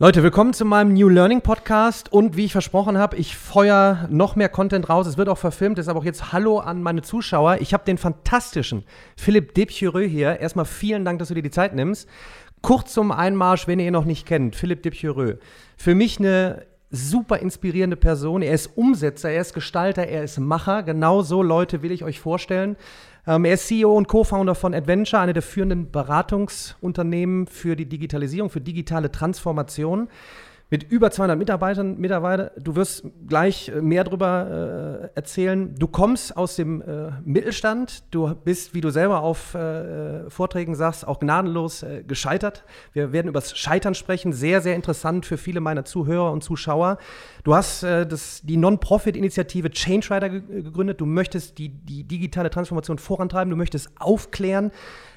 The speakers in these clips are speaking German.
Leute, willkommen zu meinem New Learning Podcast und wie ich versprochen habe, ich feuer noch mehr Content raus. Es wird auch verfilmt, deshalb auch jetzt Hallo an meine Zuschauer. Ich habe den fantastischen Philipp Depchireux hier. Erstmal vielen Dank, dass du dir die Zeit nimmst. Kurz zum Einmarsch, wenn ihr ihn noch nicht kennt, Philipp Depchireux. Für mich eine super inspirierende Person. Er ist Umsetzer, er ist Gestalter, er ist Macher. Genau so Leute will ich euch vorstellen. Ähm, er ist CEO und Co-Founder von Adventure, einer der führenden Beratungsunternehmen für die Digitalisierung, für digitale Transformation mit über 200 Mitarbeitern. Mitarbeiter. Du wirst gleich äh, mehr darüber äh, erzählen. Du kommst aus dem äh, Mittelstand. Du bist, wie du selber auf äh, Vorträgen sagst, auch gnadenlos äh, gescheitert. Wir werden über das Scheitern sprechen. Sehr, sehr interessant für viele meiner Zuhörer und Zuschauer. Du hast äh, das, die Non-Profit-Initiative ChangeRider gegründet. Du möchtest die, die digitale Transformation vorantreiben. Du möchtest aufklären.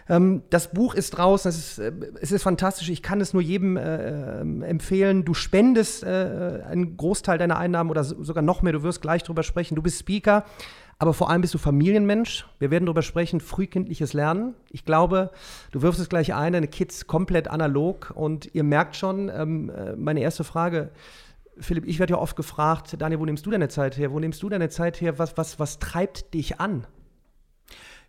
Ähm, das Buch ist draußen, es ist, äh, es ist fantastisch, ich kann es nur jedem äh, ähm, empfehlen. Du spendest äh, einen Großteil deiner Einnahmen oder sogar noch mehr, du wirst gleich drüber sprechen. Du bist Speaker, aber vor allem bist du Familienmensch. Wir werden darüber sprechen, frühkindliches Lernen. Ich glaube, du wirfst es gleich ein, deine Kids komplett analog und ihr merkt schon, ähm, äh, meine erste Frage, Philipp, ich werde ja oft gefragt, Daniel, wo nimmst du deine Zeit her? Wo nimmst du deine Zeit her? Was, was, was treibt dich an?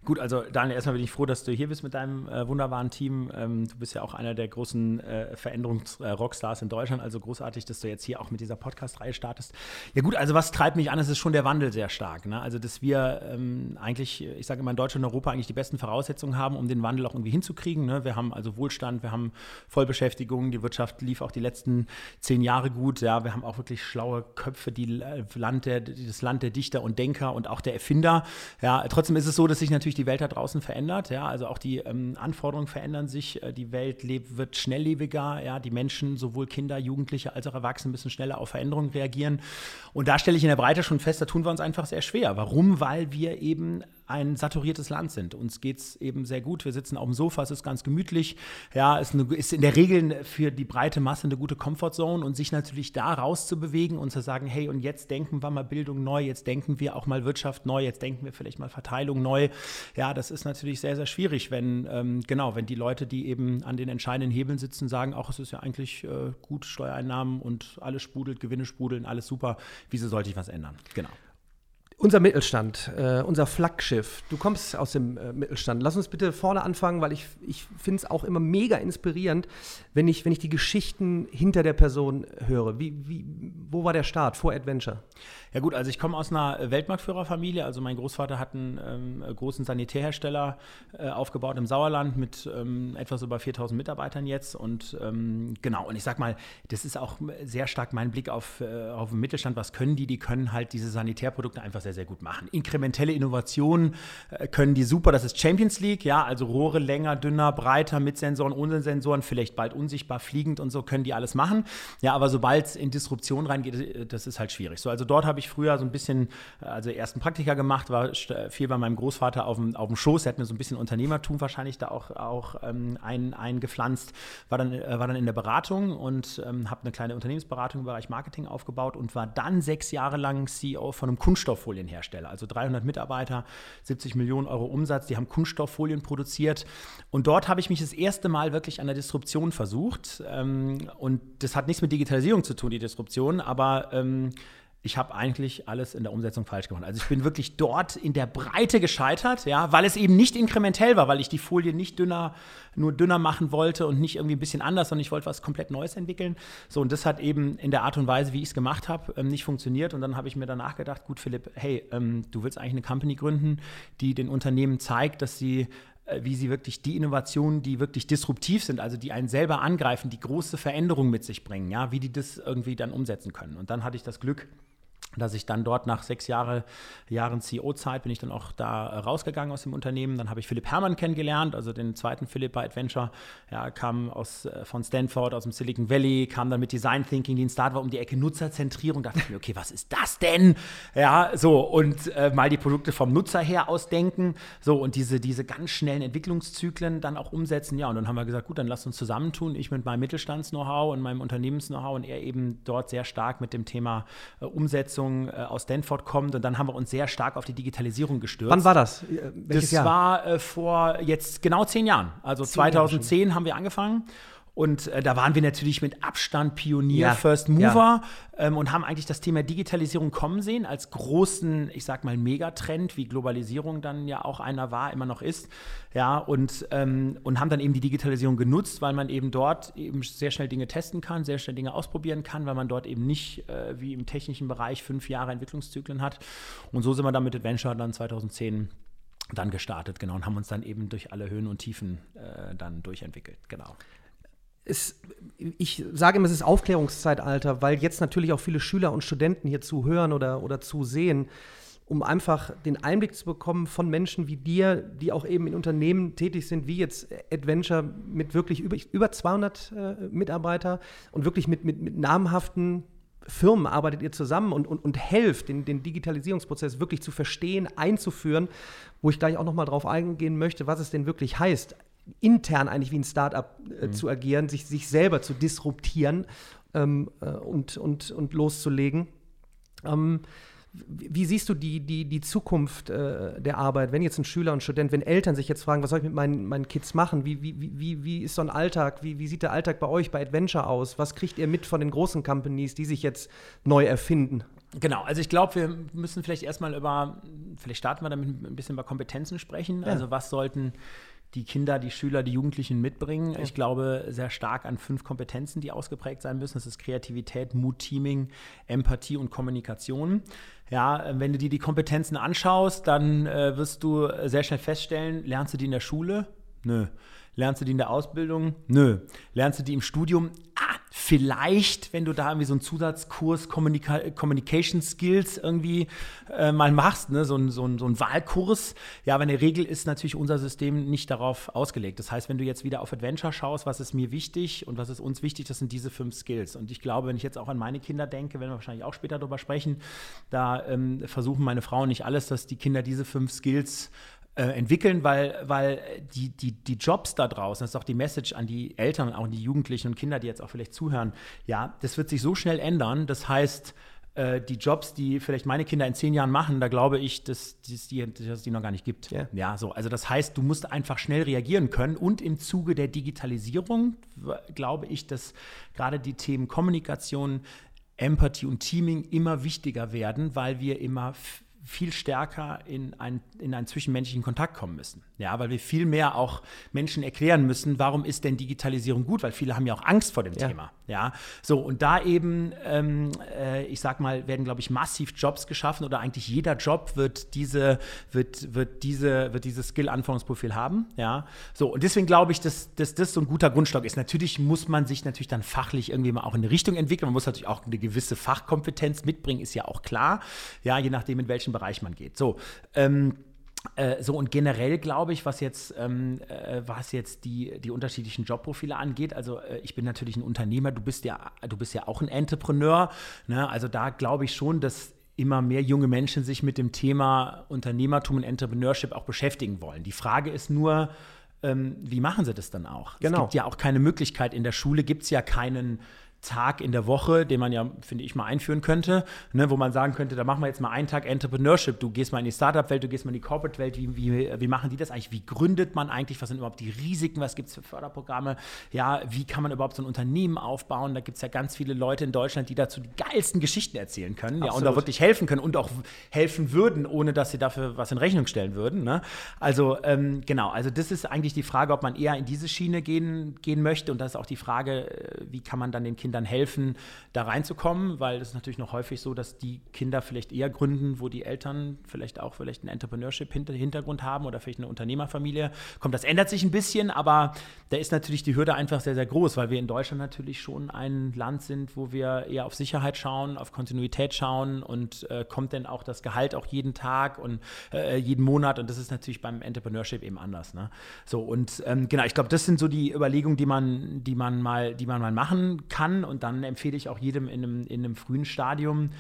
Gut, also Daniel, erstmal bin ich froh, dass du hier bist mit deinem äh, wunderbaren Team. Ähm, du bist ja auch einer der großen äh, Veränderungs-Rockstars äh, in Deutschland, also großartig, dass du jetzt hier auch mit dieser Podcast-Reihe startest. Ja gut, also was treibt mich an, es ist schon der Wandel sehr stark. Ne? Also dass wir ähm, eigentlich, ich sage immer in Deutschland und Europa eigentlich die besten Voraussetzungen haben, um den Wandel auch irgendwie hinzukriegen. Ne? Wir haben also Wohlstand, wir haben Vollbeschäftigung, die Wirtschaft lief auch die letzten zehn Jahre gut. Ja, wir haben auch wirklich schlaue Köpfe, die Land der, das Land der Dichter und Denker und auch der Erfinder. Ja, trotzdem ist es so, dass sich natürlich die Welt da draußen verändert. Ja, also auch die ähm, Anforderungen verändern sich. Äh, die Welt lebt, wird schnelllebiger. Ja, die Menschen, sowohl Kinder, Jugendliche als auch Erwachsene, müssen schneller auf Veränderungen reagieren. Und da stelle ich in der Breite schon fest, da tun wir uns einfach sehr schwer. Warum? Weil wir eben ein saturiertes Land sind. Uns geht es eben sehr gut. Wir sitzen auf dem Sofa, es ist ganz gemütlich. Ja, ist, ist in der Regel für die breite Masse eine gute Comfortzone und sich natürlich da rauszubewegen und zu sagen, hey, und jetzt denken wir mal Bildung neu, jetzt denken wir auch mal Wirtschaft neu, jetzt denken wir vielleicht mal Verteilung neu. Ja, das ist natürlich sehr, sehr schwierig, wenn, ähm, genau, wenn die Leute, die eben an den entscheidenden Hebeln sitzen, sagen, ach, es ist ja eigentlich äh, gut, Steuereinnahmen und alles sprudelt, Gewinne sprudeln, alles super. Wieso sollte ich was ändern? Genau. Unser Mittelstand, äh, unser Flaggschiff. Du kommst aus dem äh, Mittelstand. Lass uns bitte vorne anfangen, weil ich, ich finde es auch immer mega inspirierend, wenn ich, wenn ich die Geschichten hinter der Person höre. Wie, wie, wo war der Start vor Adventure? Ja gut, also ich komme aus einer Weltmarktführerfamilie. Also mein Großvater hat einen ähm, großen Sanitärhersteller äh, aufgebaut im Sauerland mit ähm, etwas über 4000 Mitarbeitern jetzt. Und ähm, genau, und ich sag mal, das ist auch sehr stark mein Blick auf, äh, auf den Mittelstand. Was können die? Die können halt diese Sanitärprodukte einfach sehr, sehr gut machen. Inkrementelle Innovationen äh, können die super. Das ist Champions League, ja, also Rohre länger, dünner, breiter, mit Sensoren, ohne Sensoren, vielleicht bald unsichtbar, fliegend und so können die alles machen. Ja, aber sobald es in Disruption reingeht, äh, das ist halt schwierig. So, also dort habe ich früher so ein bisschen, also ersten Praktika gemacht, war viel bei meinem Großvater auf dem, auf dem Schoß. Er hat mir so ein bisschen Unternehmertum wahrscheinlich da auch, auch ähm, ein, eingepflanzt. War dann, äh, war dann in der Beratung und ähm, habe eine kleine Unternehmensberatung im Bereich Marketing aufgebaut und war dann sechs Jahre lang CEO von einem Kunststofffolienhersteller. Also 300 Mitarbeiter, 70 Millionen Euro Umsatz. Die haben Kunststofffolien produziert. Und dort habe ich mich das erste Mal wirklich an der Disruption versucht. Ähm, und das hat nichts mit Digitalisierung zu tun, die Disruption, aber ähm, ich habe eigentlich alles in der Umsetzung falsch gemacht. Also ich bin wirklich dort in der Breite gescheitert, ja, weil es eben nicht inkrementell war, weil ich die Folie nicht dünner, nur dünner machen wollte und nicht irgendwie ein bisschen anders, sondern ich wollte was komplett Neues entwickeln. So, und das hat eben in der Art und Weise, wie ich es gemacht habe, ähm, nicht funktioniert. Und dann habe ich mir danach gedacht, gut, Philipp, hey, ähm, du willst eigentlich eine Company gründen, die den Unternehmen zeigt, dass sie äh, wie sie wirklich die Innovationen, die wirklich disruptiv sind, also die einen selber angreifen, die große Veränderungen mit sich bringen, ja, wie die das irgendwie dann umsetzen können. Und dann hatte ich das Glück, dass ich dann dort nach sechs Jahre, Jahren CEO-Zeit bin ich dann auch da rausgegangen aus dem Unternehmen. Dann habe ich Philipp Herrmann kennengelernt, also den zweiten Philipp bei Adventure. Ja, kam aus, äh, von Stanford, aus dem Silicon Valley, kam dann mit Design Thinking, die ein Start war um die Ecke Nutzerzentrierung. Da dachte ich mir, okay, was ist das denn? Ja, so, und äh, mal die Produkte vom Nutzer her ausdenken. So, und diese, diese ganz schnellen Entwicklungszyklen dann auch umsetzen. Ja, und dann haben wir gesagt, gut, dann lass uns zusammentun. Ich mit meinem Mittelstands-Know-how und meinem Unternehmens-Know-how und er eben dort sehr stark mit dem Thema äh, Umsetzung Umsetzung äh, aus Stanford kommt und dann haben wir uns sehr stark auf die Digitalisierung gestürzt. Wann war das? Äh, welches das Jahr? war äh, vor jetzt genau zehn Jahren. Also zehn 2010 Jahre haben wir angefangen Und äh, da waren wir natürlich mit Abstand Pionier, Ja, First Mover ähm, und haben eigentlich das Thema Digitalisierung kommen sehen als großen, ich sag mal, Megatrend, wie Globalisierung dann ja auch einer war, immer noch ist. Ja, und, ähm, und haben dann eben die Digitalisierung genutzt, weil man eben dort eben sehr schnell Dinge testen kann, sehr schnell Dinge ausprobieren kann, weil man dort eben nicht äh, wie im technischen Bereich fünf Jahre Entwicklungszyklen hat. Und so sind wir dann mit Adventure dann 2010 dann gestartet, genau, und haben uns dann eben durch alle Höhen und Tiefen äh, dann durchentwickelt, genau. Es, ich sage immer, es ist Aufklärungszeitalter, weil jetzt natürlich auch viele Schüler und Studenten hier zuhören oder, oder zusehen, um einfach den Einblick zu bekommen von Menschen wie dir, die auch eben in Unternehmen tätig sind, wie jetzt Adventure mit wirklich über, über 200 äh, Mitarbeiter und wirklich mit, mit, mit namhaften Firmen arbeitet ihr zusammen und, und, und helft, den, den Digitalisierungsprozess wirklich zu verstehen, einzuführen, wo ich gleich auch noch mal drauf eingehen möchte, was es denn wirklich heißt, intern eigentlich wie ein Startup äh, Mhm. zu agieren, sich, sich selber zu disruptieren ähm, äh, und, und, und loszulegen. Ähm, wie, siehst du die, die, die Zukunft äh, der Arbeit, wenn jetzt ein Schüler und Student, wenn Eltern sich jetzt fragen, was soll ich mit meinen, meinen Kids machen? Wie, wie, wie, wie ist so ein Alltag? Wie, wie sieht der Alltag bei euch bei Adventure aus? Was kriegt ihr mit von den großen Companies, die sich jetzt neu erfinden? Genau, also ich glaube, wir müssen vielleicht erstmal über, vielleicht starten wir damit ein bisschen über Kompetenzen sprechen. Also was sollten die Kinder, die Schüler, die Jugendlichen mitbringen? Ich glaube sehr stark an fünf Kompetenzen, die ausgeprägt sein müssen. Das ist Kreativität, Mut, Teaming, Empathie und Kommunikation. Ja, äh, wenn du dir die Kompetenzen anschaust, dann äh, wirst du sehr schnell feststellen, lernst du die in der Schule? Nö. Lernst du die in der Ausbildung? Nö. Lernst du die im Studium? Ah, vielleicht, wenn du da irgendwie so einen Zusatzkurs Communica Communication Skills irgendwie äh, mal machst, ne? so, ein, so, so ein Wahlkurs. Ja, aber in der Regel ist natürlich unser System nicht darauf ausgelegt. Das heißt, wenn du jetzt wieder auf Adventure schaust, was ist mir wichtig und was ist uns wichtig, das sind diese fünf Skills. Und ich glaube, wenn ich jetzt auch an meine Kinder denke, werden wir wahrscheinlich auch später darüber sprechen, da ähm, versuchen meine Frauen nicht alles, dass die Kinder diese fünf Skills äh, entwickeln, weil, weil die, die, die Jobs da draußen, das ist auch die Message an die Eltern und auch die Jugendlichen und Kinder, die jetzt auch vielleicht zuhören, ja, das wird sich so schnell ändern. Das heißt, äh, die Jobs, die vielleicht meine Kinder in zehn Jahren machen, da glaube ich, dass, dass, die, dass es die noch gar nicht gibt. Ja. ja, so. Also das heißt, du musst einfach schnell reagieren können und im Zuge der Digitalisierung glaube ich, dass gerade die Themen Kommunikation, Empathie und Teaming immer wichtiger werden, weil wir immer viel stärker in, ein, in einen zwischenmenschlichen Kontakt kommen müssen. Ja, weil wir viel mehr auch Menschen erklären müssen, warum ist denn Digitalisierung gut, weil viele haben ja auch Angst vor dem Ja. Thema. Ja, so und da eben, ähm, äh, ich sag mal, werden, glaube ich, massiv Jobs geschaffen oder eigentlich jeder Job wird diese, wird, wird diese, wird dieses Skill-Anforderungsprofil haben. Ja, so und deswegen glaube ich, dass, dass das so ein guter Grundstock ist. Natürlich muss man sich natürlich dann fachlich irgendwie mal auch in eine Richtung entwickeln. Man muss natürlich auch eine gewisse Fachkompetenz mitbringen, ist ja auch klar. Ja, je nachdem, in welchen Bereich man geht. So, ähm, äh, so und generell glaube ich, was jetzt, ähm, äh, was jetzt die, die unterschiedlichen Jobprofile angeht, also äh, ich bin natürlich ein Unternehmer, du bist ja, du bist ja auch ein Entrepreneur, ne? also da glaube ich schon, dass immer mehr junge Menschen sich mit dem Thema Unternehmertum und Entrepreneurship auch beschäftigen wollen. Die Frage ist nur, ähm, wie machen sie das dann auch? Genau. Es gibt ja auch keine Möglichkeit, in der Schule gibt es ja keinen Tag in der Woche, den man ja, finde ich, mal einführen könnte, ne, wo man sagen könnte, da machen wir jetzt mal einen Tag Entrepreneurship. Du gehst mal in die Startup-Welt, du gehst mal in die Corporate-Welt. Wie, wie, wie machen die das eigentlich? Wie gründet man eigentlich? Was sind überhaupt die Risiken? Was gibt es für Förderprogramme? Ja, wie kann man überhaupt so ein Unternehmen aufbauen? Da gibt es ja ganz viele Leute in Deutschland, die dazu die geilsten Geschichten erzählen können ja, und da wirklich helfen können und auch helfen würden, ohne dass sie dafür was in Rechnung stellen würden. Ne? Also ähm, genau, also das ist eigentlich die Frage, ob man eher in diese Schiene gehen, gehen möchte und das ist auch die Frage, äh, wie kann man dann den Kindern helfen, da reinzukommen, weil es ist natürlich noch häufig so, dass die Kinder vielleicht eher gründen, wo die Eltern vielleicht auch vielleicht einen Entrepreneurship-Hintergrund haben oder vielleicht eine Unternehmerfamilie. Kommt, das ändert sich ein bisschen, aber da ist natürlich die Hürde einfach sehr, sehr groß, weil wir in Deutschland natürlich schon ein Land sind, wo wir eher auf Sicherheit schauen, auf Kontinuität schauen und äh, kommt denn auch das Gehalt auch jeden Tag und äh, jeden Monat und das ist natürlich beim Entrepreneurship eben anders. Ne? So und ähm, genau, ich glaube, das sind so die Überlegungen, die man, die man mal, die man mal machen kann und dann empfehle ich auch jedem in einem, in einem frühen Stadium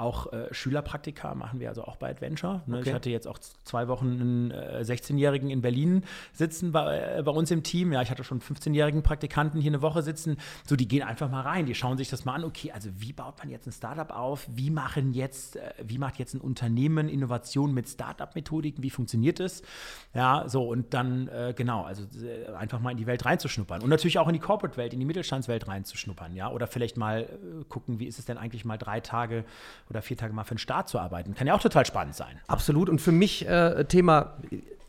auch äh, Schülerpraktika machen wir also auch bei Adventure. Ne? Okay. Ich hatte jetzt auch zwei Wochen einen äh, 16-Jährigen in Berlin sitzen bei, äh, bei, uns im Team. Ja, ich hatte schon 15-jährigen Praktikanten hier eine Woche sitzen. So, die gehen einfach mal rein, die schauen sich das mal an. Okay, also wie baut man jetzt ein Startup auf? Wie machen jetzt, äh, wie macht jetzt ein Unternehmen Innovation mit Startup-Methodiken? Wie funktioniert es? Ja, so und dann äh, genau, also äh, einfach mal in die Welt reinzuschnuppern und natürlich auch in die Corporate-Welt, in die Mittelstandswelt reinzuschnuppern. Ja, oder vielleicht mal gucken, wie ist es denn eigentlich mal drei Tage oder vier Tage mal für den Staat zu arbeiten. Kann ja auch total spannend sein. Absolut. Und für mich äh, Thema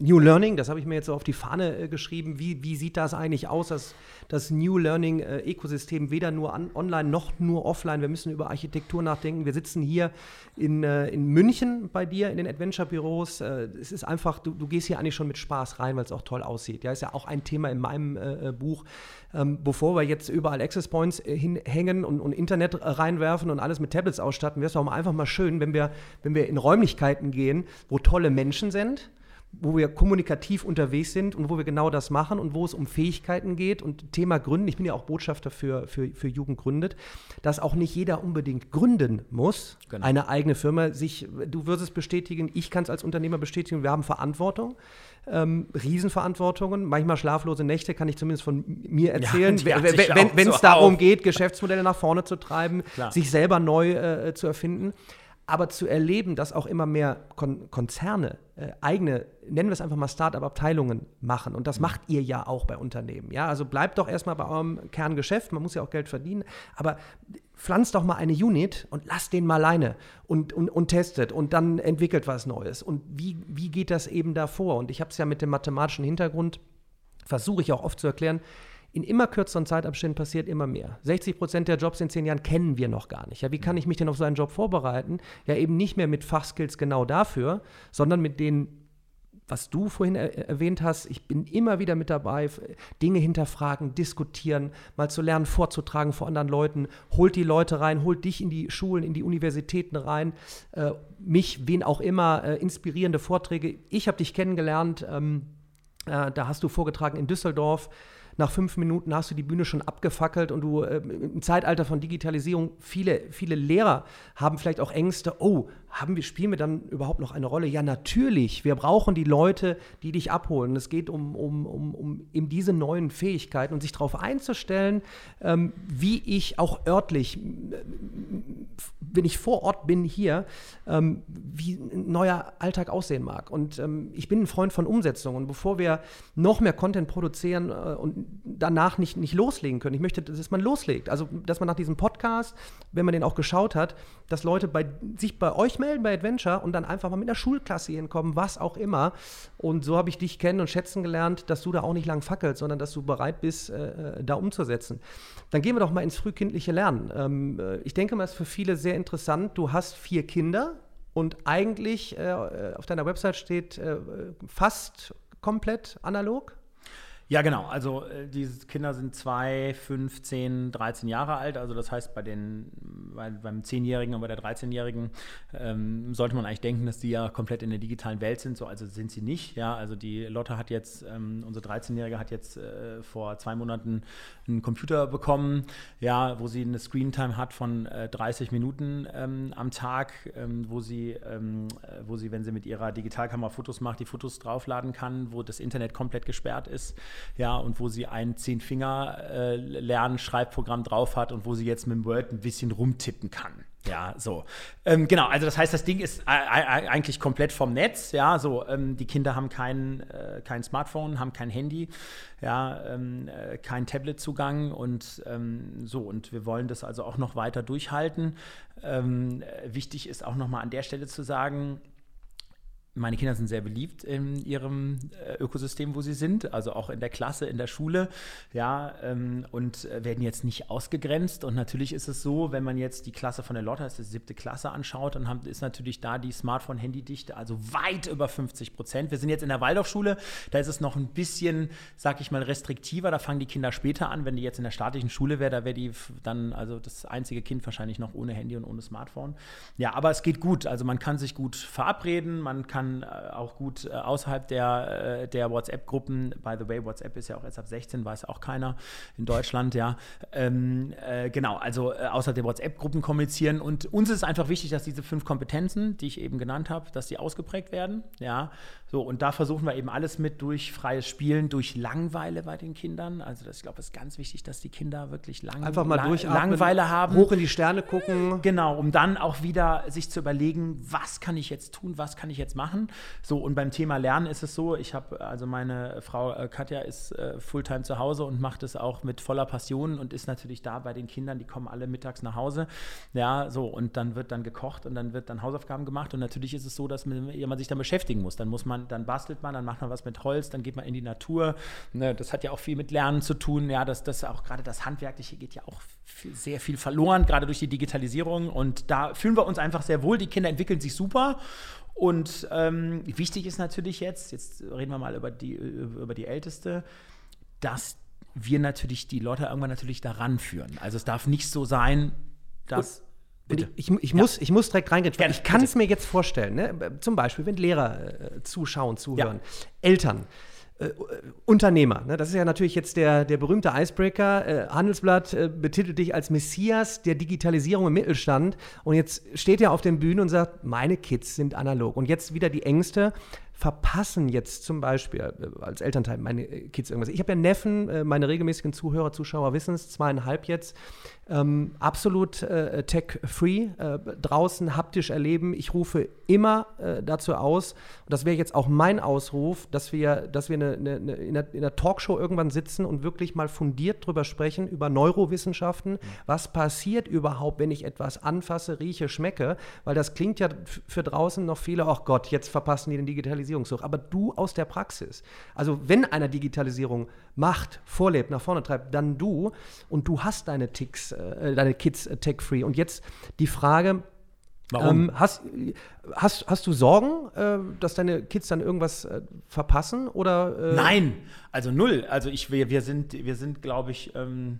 New Learning, das habe ich mir jetzt so auf die Fahne äh, geschrieben. Wie, wie sieht das eigentlich aus, das, das New Learning-Ökosystem, äh, weder nur an, online noch nur offline? Wir müssen über Architektur nachdenken. Wir sitzen hier in, äh, in München bei dir in den Adventure-Büros. Äh, es ist einfach, du, du gehst hier eigentlich schon mit Spaß rein, weil es auch toll aussieht. Ja, ist ja auch ein Thema in meinem äh, Buch. Ähm, bevor wir jetzt überall Access Points hinhängen und, und, Internet reinwerfen und alles mit Tablets ausstatten, wäre es auch einfach mal schön, wenn wir, wenn wir in Räumlichkeiten gehen, wo tolle Menschen sind wo wir kommunikativ unterwegs sind und wo wir genau das machen und wo es um Fähigkeiten geht und Thema Gründen. Ich bin ja auch Botschafter für, für, für Jugend gründet, dass auch nicht jeder unbedingt gründen muss, genau. eine eigene Firma. Sich, du wirst es bestätigen, ich kann es als Unternehmer bestätigen, wir haben Verantwortung. Ähm, Riesenverantwortungen, manchmal schlaflose Nächte, kann ich zumindest von mir erzählen, ja, wenn es so darum auf. geht, Geschäftsmodelle nach vorne zu treiben, Klar. sich selber neu äh, zu erfinden aber zu erleben, dass auch immer mehr Kon Konzerne äh, eigene, nennen wir es einfach mal Start-up-Abteilungen machen. Und das mhm. macht ihr ja auch bei Unternehmen. Ja, also bleibt doch erstmal bei eurem Kerngeschäft, man muss ja auch Geld verdienen, aber pflanzt doch mal eine Unit und lasst den mal alleine und, und, und testet und dann entwickelt was Neues. Und wie, wie geht das eben davor? Und ich habe es ja mit dem mathematischen Hintergrund, versuche ich auch oft zu erklären, in immer kürzeren Zeitabständen passiert immer mehr. 60 Prozent der Jobs in zehn Jahren kennen wir noch gar nicht. Ja, wie kann ich mich denn auf so einen Job vorbereiten? Ja, eben nicht mehr mit Fachskills genau dafür, sondern mit den was du vorhin er erwähnt hast, ich bin immer wieder mit dabei, Dinge hinterfragen, diskutieren, mal zu lernen, vorzutragen vor anderen Leuten, holt die Leute rein, holt dich in die Schulen, in die Universitäten rein, äh, mich, wen auch immer, äh, inspirierende Vorträge. Ich habe dich kennengelernt, ähm, äh, da hast du vorgetragen in Düsseldorf nach fünf Minuten hast du die Bühne schon abgefackelt und du äh, im Zeitalter von Digitalisierung, viele, viele Lehrer haben vielleicht auch Ängste, oh, haben wir, spielen wir dann überhaupt noch eine Rolle? Ja, natürlich. Wir brauchen die Leute, die dich abholen. Es geht um, um, um, um eben diese neuen Fähigkeiten und sich darauf einzustellen, ähm, wie ich auch örtlich, wenn ich vor Ort bin hier, ähm, wie ein neuer Alltag aussehen mag. Und ähm, ich bin ein Freund von Umsetzung. Und bevor wir noch mehr Content produzieren äh, und danach nicht, nicht loslegen können, ich möchte, dass man loslegt. Also, dass man nach diesem Podcast, wenn man den auch geschaut hat, dass Leute bei, sich bei euch melden bei Adventure und dann einfach mal mit einer Schulklasse hinkommen, was auch immer. Und so habe ich dich kennen und schätzen gelernt, dass du da auch nicht lang fackelst, sondern dass du bereit bist, äh, äh, da umzusetzen. Dann gehen wir doch mal ins frühkindliche Lernen. Ähm, äh, ich denke mal, es ist für viele sehr interessant. Du hast vier Kinder und eigentlich äh, auf deiner Website steht äh, fast komplett analog. Ja, genau. Also äh, diese Kinder sind zwei, fünf, zehn, 13 Jahre alt. Also das heißt, bei den, bei, beim Zehnjährigen und bei der 13-Jährigen ähm, sollte man eigentlich denken, dass die ja komplett in der digitalen Welt sind. So, also sind sie nicht. Ja, also die Lotte hat jetzt, ähm, unsere 13-Jährige hat jetzt äh, vor zwei Monaten einen Computer bekommen, ja, wo sie eine Screentime hat von äh, 30 Minuten ähm, am Tag, ähm, wo sie, ähm, äh, wo sie, wenn sie mit ihrer Digitalkamera Fotos macht, die Fotos draufladen kann, wo das Internet komplett gesperrt ist ja, und wo sie ein Zehn-Finger-Lernen-Schreibprogramm drauf hat und wo sie jetzt mit Word ein bisschen rumtippen kann. Ja, so. Ähm, genau, also das heißt, das Ding ist eigentlich komplett vom Netz. Ja, so. Ähm, die Kinder haben kein, äh, kein Smartphone, haben kein Handy, ja, ähm, äh, keinen Tablet-Zugang und ähm, so. Und wir wollen das also auch noch weiter durchhalten. Ähm, wichtig ist auch nochmal an der Stelle zu sagen, meine Kinder sind sehr beliebt in ihrem äh, Ökosystem, wo sie sind, also auch in der Klasse, in der Schule, ja, ähm, und äh, werden jetzt nicht ausgegrenzt. Und natürlich ist es so, wenn man jetzt die Klasse von der Lotte, das ist die siebte Klasse, anschaut, dann haben, ist natürlich da die Smartphone-Handy-Dichte, also weit über 50 Prozent. Wir sind jetzt in der Waldorfschule, da ist es noch ein bisschen, sag ich mal, restriktiver. Da fangen die Kinder später an. Wenn die jetzt in der staatlichen Schule wäre, da wäre die dann, also das einzige Kind wahrscheinlich noch ohne Handy und ohne Smartphone. Ja, aber es geht gut. Also man kann sich gut verabreden, man kann kann äh, auch gut äh, außerhalb der, äh, der WhatsApp-Gruppen, by the way, WhatsApp ist ja auch erst ab 16, weiß auch keiner in Deutschland, ja. Ähm, äh, genau, also außerhalb der WhatsApp-Gruppen kommunizieren. Und uns ist einfach wichtig, dass diese fünf Kompetenzen, die ich eben genannt habe, dass die ausgeprägt werden, ja. So, und da versuchen wir eben alles mit durch freies Spielen, durch Langweile bei den Kindern. Also das, ich glaube, es ist ganz wichtig, dass die Kinder wirklich lang, Einfach mal lang, Langweile haben. Hoch in die Sterne gucken. Genau, um dann auch wieder sich zu überlegen, was kann ich jetzt tun, was kann ich jetzt machen. So, und beim Thema Lernen ist es so, ich habe, also meine Frau äh, Katja ist äh, Fulltime zu Hause und macht es auch mit voller Passion und ist natürlich da bei den Kindern, die kommen alle mittags nach Hause. Ja, so, und dann wird dann gekocht und dann wird dann Hausaufgaben gemacht. Und natürlich ist es so, dass man, man sich dann beschäftigen muss. Dann muss man dann bastelt man, dann macht man was mit Holz, dann geht man in die Natur. Ne, das hat ja auch viel mit Lernen zu tun. Ja, das, das auch gerade das Handwerkliche geht ja auch viel, sehr viel verloren, gerade durch die Digitalisierung. Und da fühlen wir uns einfach sehr wohl. Die Kinder entwickeln sich super. Und ähm, wichtig ist natürlich jetzt, jetzt reden wir mal über die, über die Älteste, dass wir natürlich die Leute irgendwann natürlich daran führen. Also es darf nicht so sein, dass. Bitte. Ich, ich, ich, ja. muss, ich muss direkt reingehen. Ich kann es mir jetzt vorstellen. Ne? Zum Beispiel, wenn Lehrer äh, zuschauen, zuhören, ja. Eltern. Äh, Unternehmer, ne? das ist ja natürlich jetzt der, der berühmte Icebreaker. Äh, Handelsblatt äh, betitelt dich als Messias der Digitalisierung im Mittelstand. Und jetzt steht er auf den Bühnen und sagt, meine Kids sind analog. Und jetzt wieder die Ängste, verpassen jetzt zum Beispiel äh, als Elternteil meine Kids irgendwas. Ich habe ja Neffen, äh, meine regelmäßigen Zuhörer, Zuschauer wissen es, zweieinhalb jetzt, ähm, absolut äh, tech-free, äh, draußen haptisch erleben. Ich rufe immer äh, dazu aus, und das wäre jetzt auch mein Ausruf, dass wir, dass wir eine, eine, eine, in, einer, einer, Talkshow irgendwann sitzen und wirklich mal fundiert drüber sprechen, über Neurowissenschaften. Mhm. Was passiert überhaupt, wenn ich etwas anfasse, rieche, schmecke? Weil das klingt ja für draußen noch viele, ach Gott, jetzt verpassen die den Digitalisierungssuch. Aber du aus der Praxis. Also wenn einer Digitalisierung macht, vorlebt, nach vorne treibt, dann du und du hast deine Ticks, äh, deine Kids äh, tech-free. Und jetzt die Frage, Warum? Ähm, hast, hast, hast du Sorgen, äh, dass deine Kids dann irgendwas äh, verpassen? Oder, äh? Nein, also null. Also ich, wir, wir sind, wir sind glaube ich, ähm,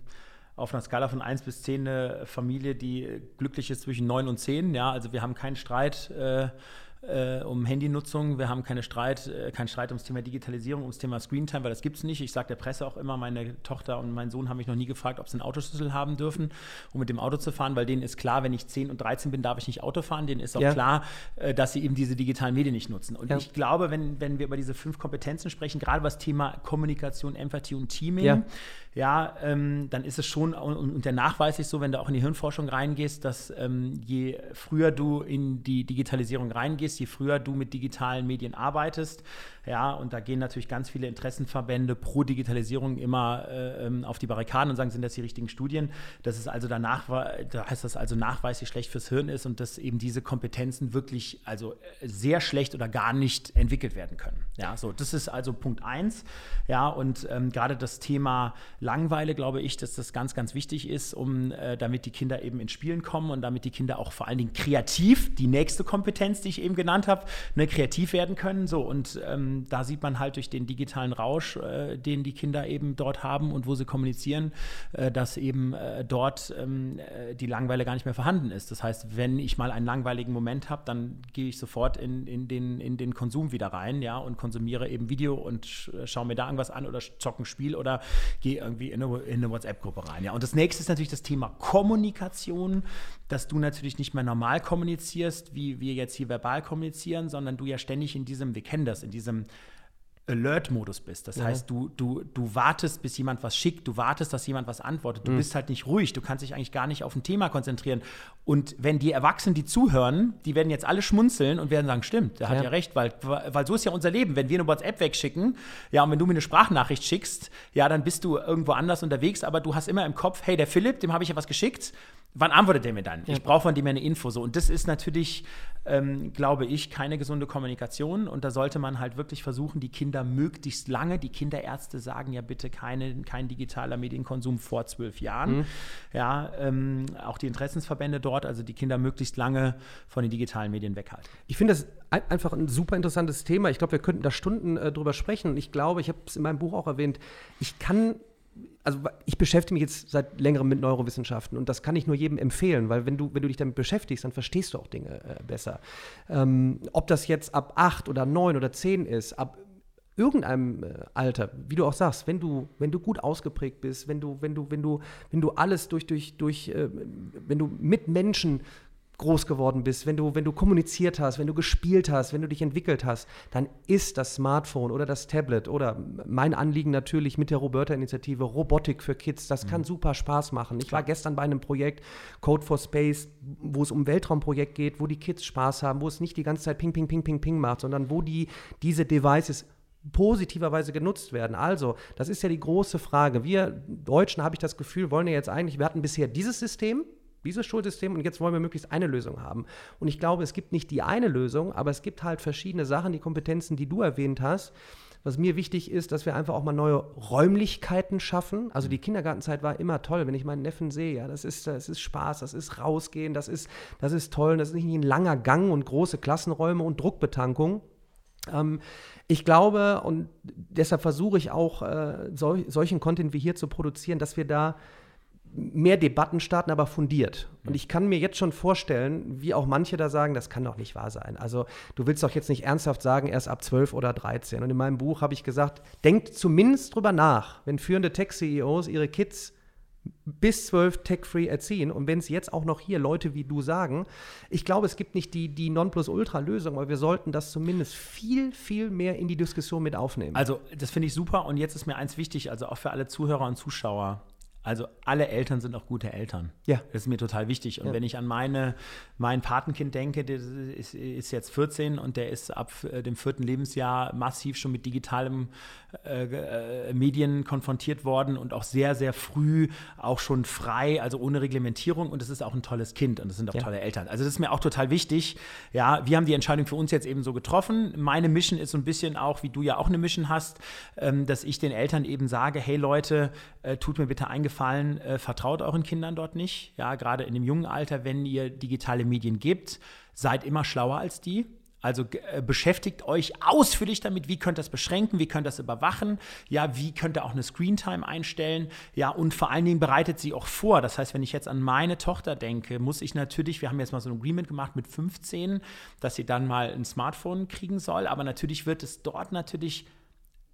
auf einer Skala von 1 bis 10 eine Familie, die glücklich ist zwischen 9 und 10. Ja, also wir haben keinen Streit äh, um Handynutzung. Wir haben keine Streit, äh, keinen Streit ums Thema Digitalisierung, ums Thema Screentime, weil das gibt es nicht. Ich sage der Presse auch immer, meine Tochter und mein Sohn haben mich noch nie gefragt, ob sie einen Autoschlüssel haben dürfen, um mit dem Auto zu fahren, weil denen ist klar, wenn ich 10 und 13 bin, darf ich nicht Auto fahren. Denen ist auch ja. klar, äh, dass sie eben diese digitalen Medien nicht nutzen. Und ja. ich glaube, wenn, wenn wir über diese fünf Kompetenzen sprechen, gerade was Thema Kommunikation, Empathie und Teaming, ja ja, ähm, dann ist es schon, und, der Nachweis ist so, wenn du auch in die Hirnforschung reingehst, dass ähm, je früher du in die Digitalisierung reingehst, je früher du mit digitalen Medien arbeitest, ja, und da gehen natürlich ganz viele Interessenverbände pro Digitalisierung immer äh, ähm, auf die Barrikaden und sagen, sind das die richtigen Studien? Das ist also danach, da heißt das also nachweislich schlecht fürs Hirn ist und dass eben diese Kompetenzen wirklich also äh, sehr schlecht oder gar nicht entwickelt werden können. Ja, so, das ist also Punkt eins. Ja, und ähm, gerade das Thema Langeweile, glaube ich, dass das ganz, ganz wichtig ist, um äh, damit die Kinder eben ins Spielen kommen und damit die Kinder auch vor allen Dingen kreativ, die nächste Kompetenz, die ich eben genannt habe, ne, kreativ werden können. So, und ähm, da sieht man halt durch den digitalen Rausch, äh, den die Kinder eben dort haben und wo sie kommunizieren, äh, dass eben äh, dort ähm, äh, die Langeweile gar nicht mehr vorhanden ist. Das heißt, wenn ich mal einen langweiligen Moment habe, dann gehe ich sofort in, in, den, in den Konsum wieder rein, ja, und konsumiere eben Video und äh, schaue mir da irgendwas an oder zocke ein Spiel oder gehe irgendwie eine, in eine WhatsApp-Gruppe rein. Ja. Und das nächste ist natürlich das Thema Kommunikation, dass du natürlich nicht mehr normal kommunizierst, wie wir jetzt hier verbal kommunizieren, sondern du ja ständig in diesem, wir kennen das, in diesem Alert-Modus bist. Das ja. heißt, du, du, du wartest, bis jemand was schickt, du wartest, dass jemand was antwortet. Du mhm. bist halt nicht ruhig, du kannst dich eigentlich gar nicht auf ein Thema konzentrieren. Und wenn die Erwachsenen, die zuhören, die werden jetzt alle schmunzeln und werden sagen, stimmt, der hat ja, ja recht, weil, weil so ist ja unser Leben. Wenn wir eine WhatsApp wegschicken, ja, und wenn du mir eine Sprachnachricht schickst, ja, dann bist du irgendwo anders unterwegs, aber du hast immer im Kopf, hey, der Philipp, dem habe ich ja was geschickt wann antwortet der mir dann? Ja. Ich brauche von dem eine Info. So. Und das ist natürlich, ähm, glaube ich, keine gesunde Kommunikation. Und da sollte man halt wirklich versuchen, die Kinder möglichst lange, die Kinderärzte sagen ja bitte keine, kein digitaler Medienkonsum vor zwölf Jahren. Mhm. Ja, ähm, auch die Interessensverbände dort, also die Kinder möglichst lange von den digitalen Medien weghalten. Ich finde das einfach ein super interessantes Thema. Ich glaube, wir könnten da Stunden äh, drüber sprechen. Und ich glaube, ich habe es in meinem Buch auch erwähnt, ich kann also ich beschäftige mich jetzt seit längerem mit Neurowissenschaften und das kann ich nur jedem empfehlen, weil wenn du, wenn du dich damit beschäftigst, dann verstehst du auch Dinge äh, besser. Ähm, ob das jetzt ab acht oder neun oder zehn ist, ab irgendeinem äh, Alter, wie du auch sagst, wenn du, wenn du gut ausgeprägt bist, wenn du, wenn du, wenn du, wenn du alles durch, durch, durch, äh, wenn du mit Menschen groß geworden bist, wenn du, wenn du kommuniziert hast, wenn du gespielt hast, wenn du dich entwickelt hast, dann ist das Smartphone oder das Tablet oder mein Anliegen natürlich mit der Roberta-Initiative Robotik für Kids, das mhm. kann super Spaß machen. Ich war gestern bei einem Projekt Code for Space, wo es um ein Weltraumprojekt geht, wo die Kids Spaß haben, wo es nicht die ganze Zeit Ping, Ping, Ping, Ping, Ping macht, sondern wo die diese Devices positiverweise genutzt werden. Also, das ist ja die große Frage. Wir Deutschen, habe ich das Gefühl, wollen ja jetzt eigentlich, wir hatten bisher dieses System, dieses Schulsystem und jetzt wollen wir möglichst eine Lösung haben. Und ich glaube, es gibt nicht die eine Lösung, aber es gibt halt verschiedene Sachen, die Kompetenzen, die du erwähnt hast. Was mir wichtig ist, dass wir einfach auch mal neue Räumlichkeiten schaffen. Also die Kindergartenzeit war immer toll, wenn ich meinen Neffen sehe. Ja, das ist, das ist Spaß, das ist rausgehen, das ist, das ist toll. Das ist nicht ein langer Gang und große Klassenräume und Druckbetankung. Ähm, ich glaube, und deshalb versuche ich auch, äh, sol solchen Content wie hier zu produzieren, dass wir da mehr Debatten starten, aber fundiert. Und ich kann mir jetzt schon vorstellen, wie auch manche da sagen, das kann doch nicht wahr sein. Also du willst doch jetzt nicht ernsthaft sagen, erst ab 12 oder 13. Und in meinem Buch habe ich gesagt, denkt zumindest drüber nach, wenn führende Tech-CEOs ihre Kids bis 12 tech-free erziehen. Und wenn es jetzt auch noch hier Leute wie du sagen, ich glaube, es gibt nicht die, die Nonplusultra-Lösung, aber wir sollten das zumindest viel, viel mehr in die Diskussion mit aufnehmen. Also, das finde ich super. Und jetzt ist mir eins wichtig, also auch für alle Zuhörer und Zuschauer. Also alle Eltern sind auch gute Eltern. Ja. Das ist mir total wichtig. Und ja. wenn ich an meine, mein Patenkind denke, der ist, ist, jetzt 14 und der ist ab äh, dem vierten Lebensjahr massiv schon mit digitalem äh, äh, Medien konfrontiert worden und auch sehr, sehr früh auch schon frei, also ohne Reglementierung. Und es ist auch ein tolles Kind und es sind auch ja. tolle Eltern. Also das ist mir auch total wichtig. Ja, wir haben die Entscheidung für uns jetzt eben so getroffen. Meine Mission ist so ein bisschen auch, wie du ja auch eine Mission hast, ähm, dass ich den Eltern eben sage, hey Leute, äh, tut mir bitte eingefallen, gefallen, äh, vertraut euren Kindern dort nicht. Ja, gerade in dem jungen Alter, wenn ihr digitale Medien gebt, seid immer schlauer als die. Also äh, beschäftigt euch ausführlich damit, wie könnt ihr das beschränken, wie könnt ihr das überwachen, ja, wie könnt ihr auch eine Screentime einstellen, ja, und vor allen Dingen bereitet sie auch vor. Das heißt, wenn ich jetzt an meine Tochter denke, muss ich natürlich, wir haben jetzt mal so ein Agreement gemacht mit 15, dass sie dann mal ein Smartphone kriegen soll, aber natürlich wird es dort natürlich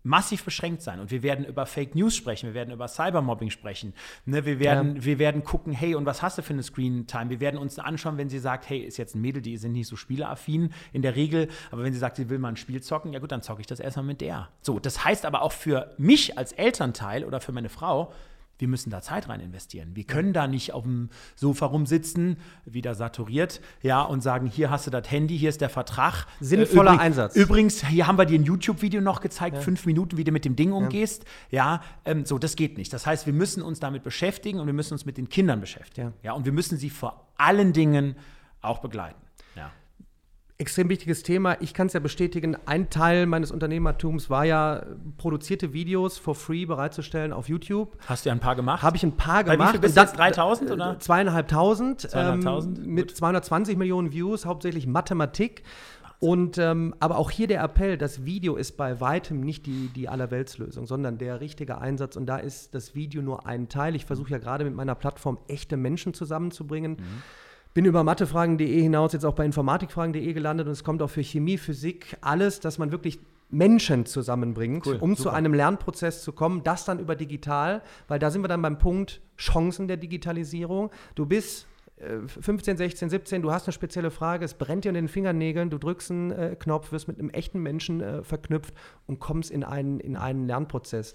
massiv beschränkt sein. Und wir werden über Fake News sprechen, wir werden über Cybermobbing sprechen. Ne, wir, werden, ja. wir werden gucken, hey, und was hast du für eine Screen Time? Wir werden uns anschauen, wenn sie sagt, hey, ist jetzt ein Mädel, die sind nicht so spieleaffin in der Regel, aber wenn sie sagt, sie will mal ein Spiel zocken, ja gut, dann zocke ich das erstmal mit der. So, das heißt aber auch für mich als Elternteil oder für meine Frau, wir müssen da Zeit rein investieren. Wir können da nicht auf dem Sofa rumsitzen, wieder saturiert, ja, und sagen, hier hast du das Handy, hier ist der Vertrag. Sinnvoller äh, Übrig, Einsatz. Übrigens, hier haben wir dir ein YouTube-Video noch gezeigt, ja. fünf Minuten, wie du mit dem Ding umgehst. Ja, ja ähm, so, das geht nicht. Das heißt, wir müssen uns damit beschäftigen und wir müssen uns mit den Kindern beschäftigen. Ja, ja und wir müssen sie vor allen Dingen auch begleiten extrem wichtiges Thema. Ich kann es ja bestätigen, ein Teil meines Unternehmertums war ja, produzierte Videos for free bereitzustellen auf YouTube. Hast du ja ein paar gemacht? Habe ich ein paar Bei gemacht. Wie viel bist jetzt? 3000 oder? Zweieinhalbtausend. Zweieinhalbtausend? Ähm, mit 220 Millionen Views, hauptsächlich Mathematik. Und ähm, aber auch hier der Appell, das Video ist bei weitem nicht die, die Allerweltslösung, sondern der richtige Einsatz. Und da ist das Video nur ein Teil. Ich versuche ja gerade mit meiner Plattform echte Menschen zusammenzubringen. Mhm bin über mathefragen.de hinaus jetzt auch bei informatikfragen.de gelandet und es kommt auch für Chemie, Physik, alles, dass man wirklich Menschen zusammenbringt, cool, um super. zu einem Lernprozess zu kommen, das dann über digital, weil da sind wir dann beim Punkt Chancen der Digitalisierung. Du bist 15, 16, 17, du hast eine spezielle Frage, es brennt dir in den Fingernägeln, du drückst einen äh, Knopf, wirst mit einem echten Menschen äh, verknüpft und kommst in einen, in einen Lernprozess.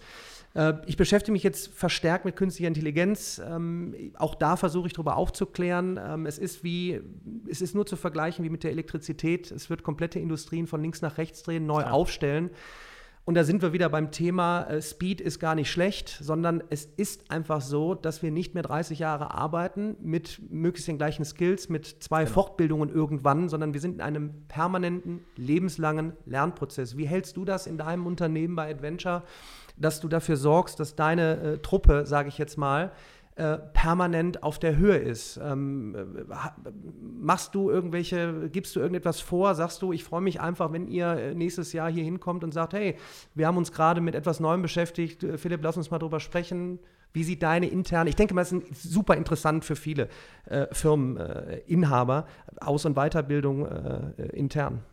Äh, ich beschäftige mich jetzt verstärkt mit künstlicher Intelligenz. Ähm, auch da versuche ich darüber aufzuklären. Ähm, es ist wie, es ist nur zu vergleichen wie mit der Elektrizität. Es wird komplette Industrien von links nach rechts drehen, neu ja. aufstellen. Und da sind wir wieder beim Thema, äh, Speed ist gar nicht schlecht, sondern es ist einfach so, dass wir nicht mehr 30 Jahre arbeiten mit möglichst den gleichen Skills, mit zwei genau. Fortbildungen irgendwann, sondern wir sind in einem permanenten, lebenslangen Lernprozess. Wie hältst du das in deinem Unternehmen bei Adventure, dass du dafür sorgst, dass deine äh, Truppe, sage ich jetzt mal, äh, permanent auf der Höhe ist. Ähm, machst du irgendwelche, gibst du irgendetwas vor? Sagst du, ich freue mich einfach, wenn ihr äh, nächstes Jahr hier hinkommt und sagt, hey, wir haben uns gerade mit etwas Neuem beschäftigt. Äh, Philipp, lass uns mal drüber sprechen. Wie sieht deine interne, ich denke mal, es ist super interessant für viele äh, Firmeninhaber, äh, Aus- und Weiterbildung äh, intern.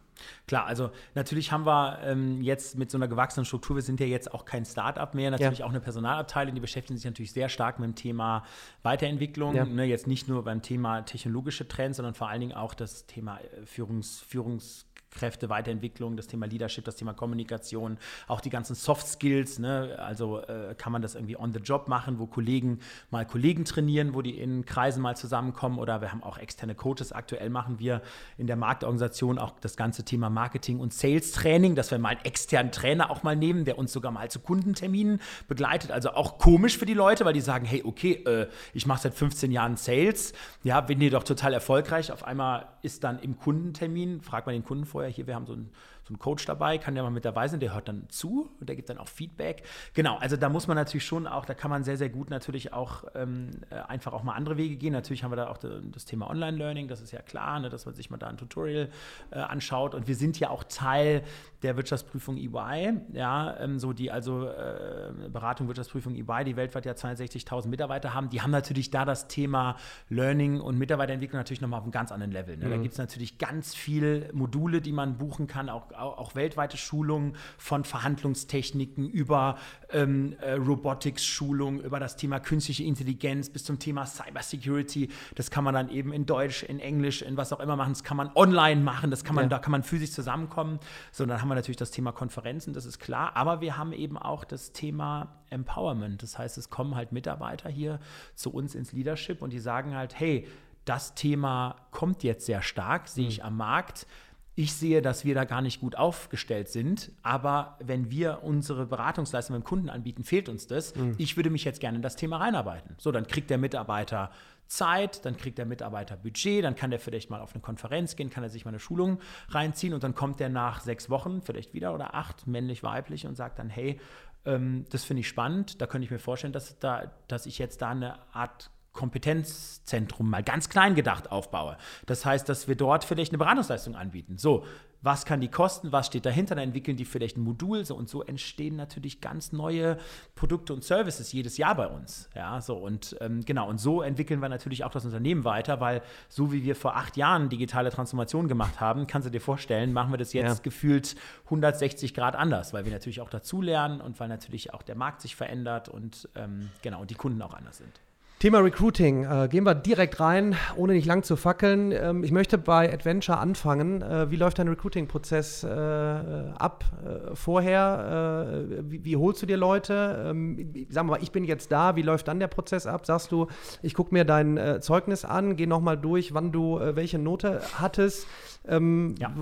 Klar, also natürlich haben wir ähm, jetzt mit so einer gewachsenen Struktur, wir sind ja jetzt auch kein Start-up mehr, natürlich ja. auch eine Personalabteilung, die beschäftigen sich natürlich sehr stark mit dem Thema Weiterentwicklung. Ja. Ne, jetzt nicht nur beim Thema technologische Trends, sondern vor allen Dingen auch das Thema äh, Führungs, Führungs Kräfte, Weiterentwicklung, das Thema Leadership, das Thema Kommunikation, auch die ganzen Soft Skills. Ne? Also äh, kann man das irgendwie on the job machen, wo Kollegen mal Kollegen trainieren, wo die in Kreisen mal zusammenkommen oder wir haben auch externe Coaches. Aktuell machen wir in der Marktorganisation auch das ganze Thema Marketing und Sales Training, dass wir mal einen externen Trainer auch mal nehmen, der uns sogar mal zu Kundenterminen begleitet. Also auch komisch für die Leute, weil die sagen, hey, okay, äh, ich mache seit 15 Jahren Sales, ja, bin hier doch total erfolgreich. Auf einmal ist dann im Kundentermin, fragt man den Kunden vorher, hier, wir haben so ein so ein Coach dabei, kann der mal mit dabei sein, der hört dann zu und der gibt dann auch Feedback. Genau, also da muss man natürlich schon auch, da kann man sehr, sehr gut natürlich auch ähm, äh, einfach auch mal andere Wege gehen. Natürlich haben wir da auch das Thema Online-Learning, das ist ja klar, ne, dass man sich mal da ein Tutorial äh, anschaut. Und wir sind ja auch Teil der Wirtschaftsprüfung EY, ja, ähm, so die also äh, Beratung Wirtschaftsprüfung EY, die weltweit ja 62.000 Mitarbeiter haben, die haben natürlich da das Thema Learning und Mitarbeiterentwicklung natürlich nochmal auf einem ganz anderen Level. Ne? Mhm. Da gibt es natürlich ganz viele Module, die man buchen kann, auch auch, weltweite Schulungen von Verhandlungstechniken über ähm, äh, Robotics-Schulungen, über das Thema künstliche Intelligenz bis zum Thema Cybersecurity. Das kann man dann eben in Deutsch, in Englisch, in was auch immer machen. Das kann man online machen, das kann man, ja. da kann man physisch zusammenkommen. So, dann haben wir natürlich das Thema Konferenzen, das ist klar. Aber wir haben eben auch das Thema Empowerment. Das heißt, es kommen halt Mitarbeiter hier zu uns ins Leadership und die sagen halt, hey, das Thema kommt jetzt sehr stark, sehe ich mhm. am Markt ich sehe, dass wir da gar nicht gut aufgestellt sind, aber wenn wir unsere Beratungsleistung beim Kunden anbieten, fehlt uns das. Mhm. Ich würde mich jetzt gerne in das Thema reinarbeiten. So, dann kriegt der Mitarbeiter Zeit, dann kriegt der Mitarbeiter Budget, dann kann der vielleicht mal auf eine Konferenz gehen, kann er sich mal eine Schulung reinziehen und dann kommt der nach sechs Wochen, vielleicht wieder oder acht, männlich, weiblich und sagt dann, hey, ähm, das finde ich spannend, da könnte ich mir vorstellen, dass, da, dass ich jetzt da eine Art Kompetenzzentrum mal ganz klein gedacht aufbaue. Das heißt, dass wir dort vielleicht eine Beratungsleistung anbieten. So, was kann die kosten, was steht dahinter, dann entwickeln die vielleicht ein Modul so und so entstehen natürlich ganz neue Produkte und Services jedes Jahr bei uns. Ja, so und ähm, genau, und so entwickeln wir natürlich auch das Unternehmen weiter, weil so wie wir vor acht Jahren digitale Transformation gemacht haben, kannst du dir vorstellen, machen wir das jetzt ja. gefühlt 160 Grad anders, weil wir natürlich auch dazulernen und weil natürlich auch der Markt sich verändert und ähm, genau, und die Kunden auch anders sind. Thema Recruiting. Äh, gehen wir direkt rein, ohne nicht lang zu fackeln. Ähm, ich möchte bei Adventure anfangen. Äh, wie läuft dein Recruiting-Prozess äh, ab? Äh, vorher, äh, wie, wie, holst du dir Leute? Ähm, sagen wir mal, ich bin jetzt da. Wie läuft dann der Prozess ab? Sagst du, ich gucke mir dein äh, Zeugnis an, gehe nochmal durch, wann du welche Note hattest? Ähm, ja.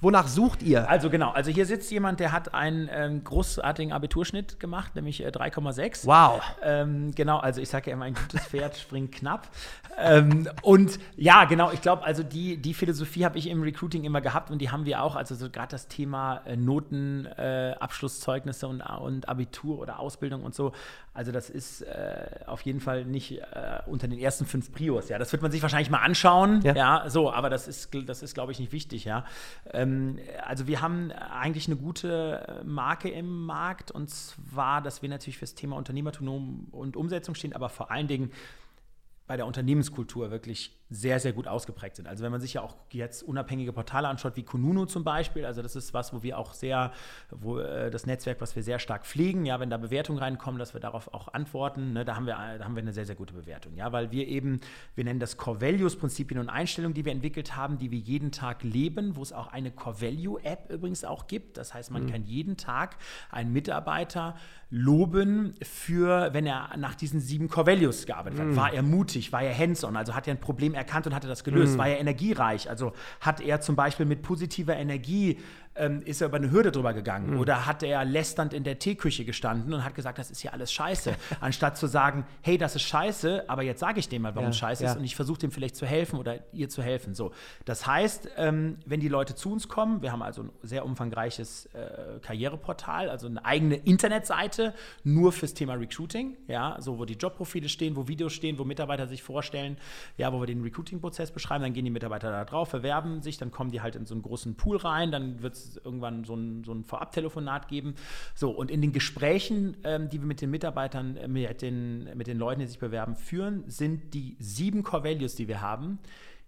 Wonach sucht ihr? Also genau, also hier sitzt jemand, der hat einen ähm, großartigen Abiturschnitt gemacht, nämlich äh, 3,6. Wow. Ähm, genau, also ich sage ja immer, ein gutes Pferd springt knapp. Ähm, und ja, genau, ich glaube, also die, die Philosophie habe ich im Recruiting immer gehabt und die haben wir auch. Also so gerade das Thema äh, Noten, äh, Abschlusszeugnisse und, und Abitur oder Ausbildung und so. Also das ist äh, auf jeden Fall nicht äh, unter den ersten fünf Prios. Ja, das wird man sich wahrscheinlich mal anschauen. Ja, ja so, aber das ist, das ist, glaube ich, nicht wichtig. Ja, ähm, also wir haben eigentlich eine gute Marke im Markt und zwar, dass wir natürlich fürs Thema Unternehmertum und Umsetzung stehen, aber vor allen Dingen bei der Unternehmenskultur wirklich sehr, sehr gut ausgeprägt sind. Also wenn man sich ja auch jetzt unabhängige Portale anschaut, wie Kununu zum Beispiel, also das ist was, wo wir auch sehr, wo äh, das Netzwerk, was wir sehr stark pflegen, ja, wenn da Bewertungen reinkommen, dass wir darauf auch antworten, ne, da, haben wir, da haben wir eine sehr, sehr gute Bewertung, ja, weil wir eben, wir nennen das Core Values, Prinzipien und Einstellungen, die wir entwickelt haben, die wir jeden Tag leben, wo es auch eine Core Value App übrigens auch gibt. Das heißt, man mhm. kann jeden Tag einen Mitarbeiter loben für, wenn er nach diesen sieben Core Values gearbeitet hat. Mhm. War er mutig, war er hands-on, also hat er ein Problem erkannt und hatte das gelöst. Mhm. War er energiereich? Also hat er zum Beispiel mit positiver Energie ähm, ist er über eine Hürde drüber gegangen mhm. oder hat er lästernd in der Teeküche gestanden und hat gesagt, das ist ja alles scheiße, anstatt zu sagen, hey, das ist scheiße, aber jetzt sage ich dem mal, warum ja, es scheiße ja. ist und ich versuche dem vielleicht zu helfen oder ihr zu helfen. So, das heißt, ähm, wenn die Leute zu uns kommen, wir haben also ein sehr umfangreiches äh, Karriereportal, also eine eigene Internetseite nur fürs Thema Recruiting, ja, so wo die Jobprofile stehen, wo Videos stehen, wo Mitarbeiter sich vorstellen, ja, wo wir den Recruiting-Prozess beschreiben, dann gehen die Mitarbeiter da drauf, verwerben sich, dann kommen die halt in so einen großen Pool rein, dann wird irgendwann so ein, so ein Vorabtelefonat geben. So, und in den Gesprächen, ähm, die wir mit den Mitarbeitern, äh, mit, den, mit den Leuten, die sich bewerben, führen, sind die sieben Core Values, die wir haben,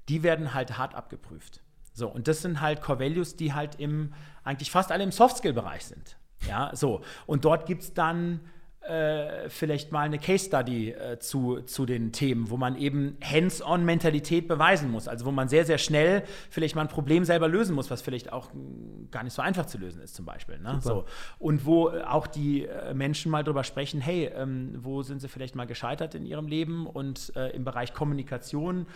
die werden halt hart abgeprüft. So, und das sind halt Core Values, die halt im, eigentlich fast alle im Soft-Skill-Bereich sind. Ja, so. Und dort gibt es dann äh, vielleicht mal eine Case Study äh, zu, zu den Themen, wo man eben Hands-on-Mentalität beweisen muss. Also wo man sehr, sehr schnell vielleicht mal ein Problem selber lösen muss, was vielleicht auch hm, gar nicht so einfach zu lösen ist, zum Beispiel. Ne? So. Und wo äh, auch die äh, Menschen mal drüber sprechen, hey, ähm, wo sind sie vielleicht mal gescheitert in ihrem Leben und äh, im Bereich Kommunikation,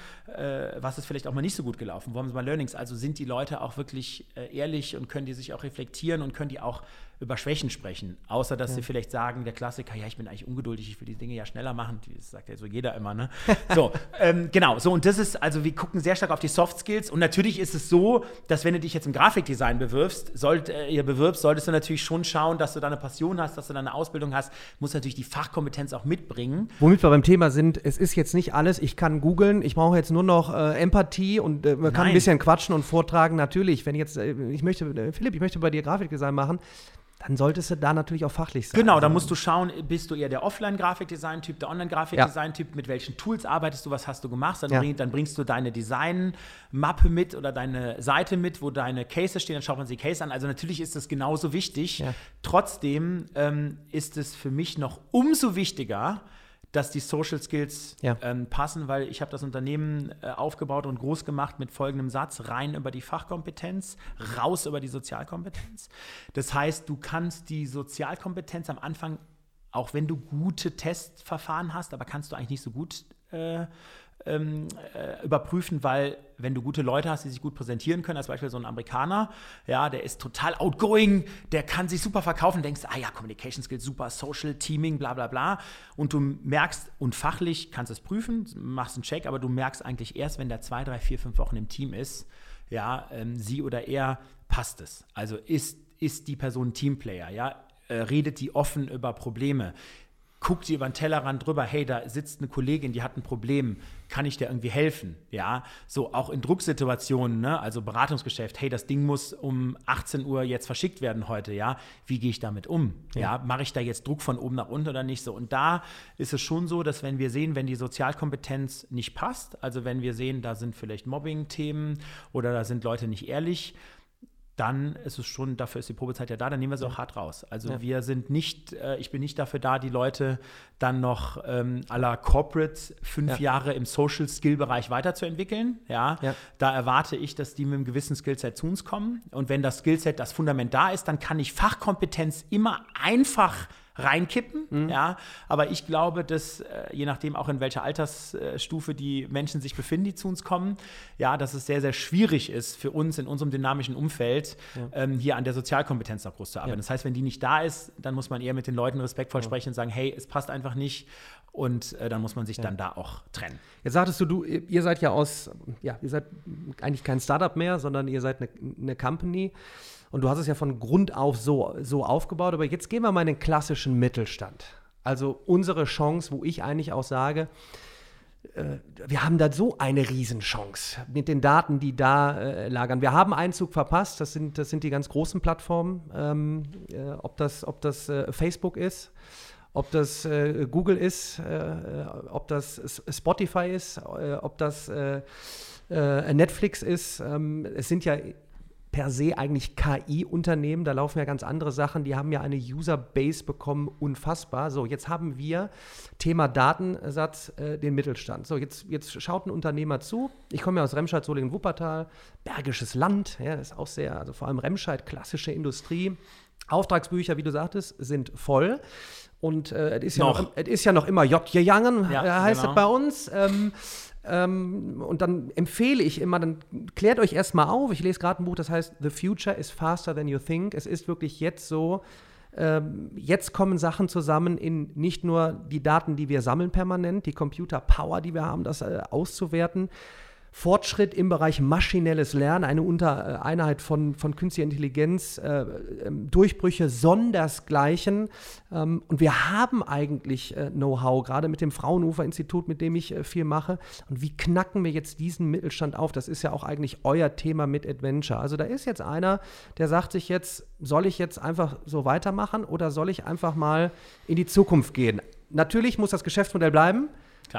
was ist vielleicht auch mal nicht so gut gelaufen, wo haben sie mal Learnings? Also sind die Leute auch wirklich ehrlich und können die sich auch reflektieren und können die auch über Schwächen sprechen, außer dass ja. sie vielleicht sagen, der Klassiker, ja, ich bin eigentlich ungeduldig, ich will die Dinge ja schneller machen, das sagt ja so jeder immer, ne? So, ähm, genau, so und das ist, also wir gucken sehr stark auf die Soft Skills. Und natürlich ist es so, dass wenn du dich jetzt im Grafikdesign bewirbst, sollt, äh, ihr bewirbst, solltest du natürlich schon schauen, dass du da eine Passion hast, dass du da eine Ausbildung hast, musst natürlich die Fachkompetenz auch mitbringen. Womit wir beim Thema sind, es ist jetzt nicht alles, ich kann googeln, ich brauche jetzt nur noch äh, Empathie und äh, man kann Nein. ein bisschen quatschen und vortragen, natürlich, wenn jetzt, äh, ich möchte, äh, Philipp, ich möchte bei dir Grafikdesign machen, dann solltest du da natürlich auch fachlich sein. Genau, da musst du schauen, bist du eher der Offline-Grafikdesign-Typ, der Online-Grafikdesign-Typ, ja. mit welchen Tools arbeitest du, was hast du gemacht, dann, ja. bring, dann bringst du deine Design-Mappe mit oder deine Seite mit, wo deine Cases stehen, dann schaut man sich die Case an. Also natürlich ist das genauso wichtig. Ja. Trotzdem ähm, ist es für mich noch umso wichtiger, dass die Social Skills ja. ähm, passen, weil ich habe das Unternehmen äh, aufgebaut und groß gemacht mit folgendem Satz, rein über die Fachkompetenz, raus über die Sozialkompetenz. Das heißt, du kannst die Sozialkompetenz am Anfang, auch wenn du gute Testverfahren hast, aber kannst du eigentlich nicht so gut äh, ähm, äh, überprüfen, weil wenn du gute Leute hast, die sich gut präsentieren können, als Beispiel so ein Amerikaner, ja, der ist total outgoing, der kann sich super verkaufen, denkst, ah ja, Communication Skills super, Social, Teaming, bla bla bla. Und du merkst, und fachlich kannst du es prüfen, machst einen Check, aber du merkst eigentlich erst, wenn der zwei, drei, vier, fünf Wochen im Team ist, ja, ähm, sie oder er passt es. Also ist, ist die Person Teamplayer, ja, äh, redet die offen über Probleme guckt sie über den Tellerrand drüber, hey, da sitzt eine Kollegin, die hat ein Problem, kann ich dir irgendwie helfen? Ja, so auch in Drucksituationen, ne? also Beratungsgeschäft, hey, das Ding muss um 18 Uhr jetzt verschickt werden heute, ja, wie gehe ich damit um? Ja, ja mache ich da jetzt Druck von oben nach unten oder nicht so? Und da ist es schon so, dass wenn wir sehen, wenn die Sozialkompetenz nicht passt, also wenn wir sehen, da sind vielleicht Mobbing-Themen oder da sind Leute nicht ehrlich, dann ist es schon, dafür ist die Probezeit ja da, dann nehmen wir sie auch hart raus. Also ja. wir sind nicht, äh, ich bin nicht dafür da, die Leute dann noch ähm, à la Corporate fünf ja. Jahre im Social Skill Bereich weiterzuentwickeln. Ja? ja? Da erwarte ich, dass die mit einem gewissen Skillset zu uns kommen. Und wenn das Skillset, das Fundament da ist, dann kann ich Fachkompetenz immer einfach reinkippen. Mhm. Ja, aber ich glaube, dass äh, je nachdem auch in welcher Altersstufe die Menschen sich befinden, die zu uns kommen, ja, dass es sehr, sehr schwierig ist für uns in unserem dynamischen Umfeld ja. ähm, hier an der Sozialkompetenz noch groß zu arbeiten. Ja. Das heißt, wenn die nicht da ist, dann muss man eher mit den Leuten respektvoll ja. sprechen und sagen, hey, es passt einfach nicht. Und äh, dann muss man sich dann da auch trennen. Jetzt sagtest du, du, ihr seid ja aus, ja, ihr seid eigentlich kein Startup mehr, sondern ihr seid eine, eine Company. Und du hast es ja von Grund auf so, so aufgebaut. Aber jetzt gehen wir mal in den klassischen Mittelstand. Also unsere Chance, wo ich eigentlich auch sage, äh, wir haben da so eine Riesenchance mit den Daten, die da äh, lagern. Wir haben Einzug verpasst, das sind, das sind die ganz großen Plattformen, ähm, äh, ob das, ob das äh, Facebook ist, ob das äh, Google ist, äh, ob das Spotify ist, ob das Netflix ist. Ähm, es sind ja per se eigentlich KI-Unternehmen. Da laufen ja ganz andere Sachen. Die haben ja eine User-Base bekommen, unfassbar. So, jetzt haben wir Thema Datensatz, äh, den Mittelstand. So, jetzt, jetzt schaut ein Unternehmer zu. Ich komme ja aus Remscheid, Solingen, Wuppertal. Bergisches Land, ja, das ist auch sehr, also vor allem Remscheid, klassische Industrie. Auftragsbücher, wie du sagtest, sind voll. Und äh, es, ist ja noch. noch, es ist ja noch immer J. Jangen, ja, heißt genau. es bei uns. Ähm, Ähm, und dann empfehle ich immer, dann klärt euch erstmal auf. Ich lese gerade ein Buch, das heißt The Future is faster than you think. Es ist wirklich jetzt so, ähm, jetzt kommen Sachen zusammen in nicht nur die Daten, die wir sammeln permanent, die Computer Power, die wir haben, das äh, auszuwerten, Fortschritt im Bereich maschinelles Lernen, eine Untereinheit von, von künstlicher Intelligenz, äh, ähm, Durchbrüche sondersgleichen. Ähm, und wir haben eigentlich äh, Know-how, gerade mit dem Fraunhofer-Institut, mit dem ich äh, viel mache. Und wie knacken wir jetzt diesen Mittelstand auf? Das ist ja auch eigentlich euer Thema mit Adventure. Also da ist jetzt einer, der sagt sich jetzt, soll ich jetzt einfach so weitermachen oder soll ich einfach mal in die Zukunft gehen? Natürlich muss das Geschäftsmodell bleiben.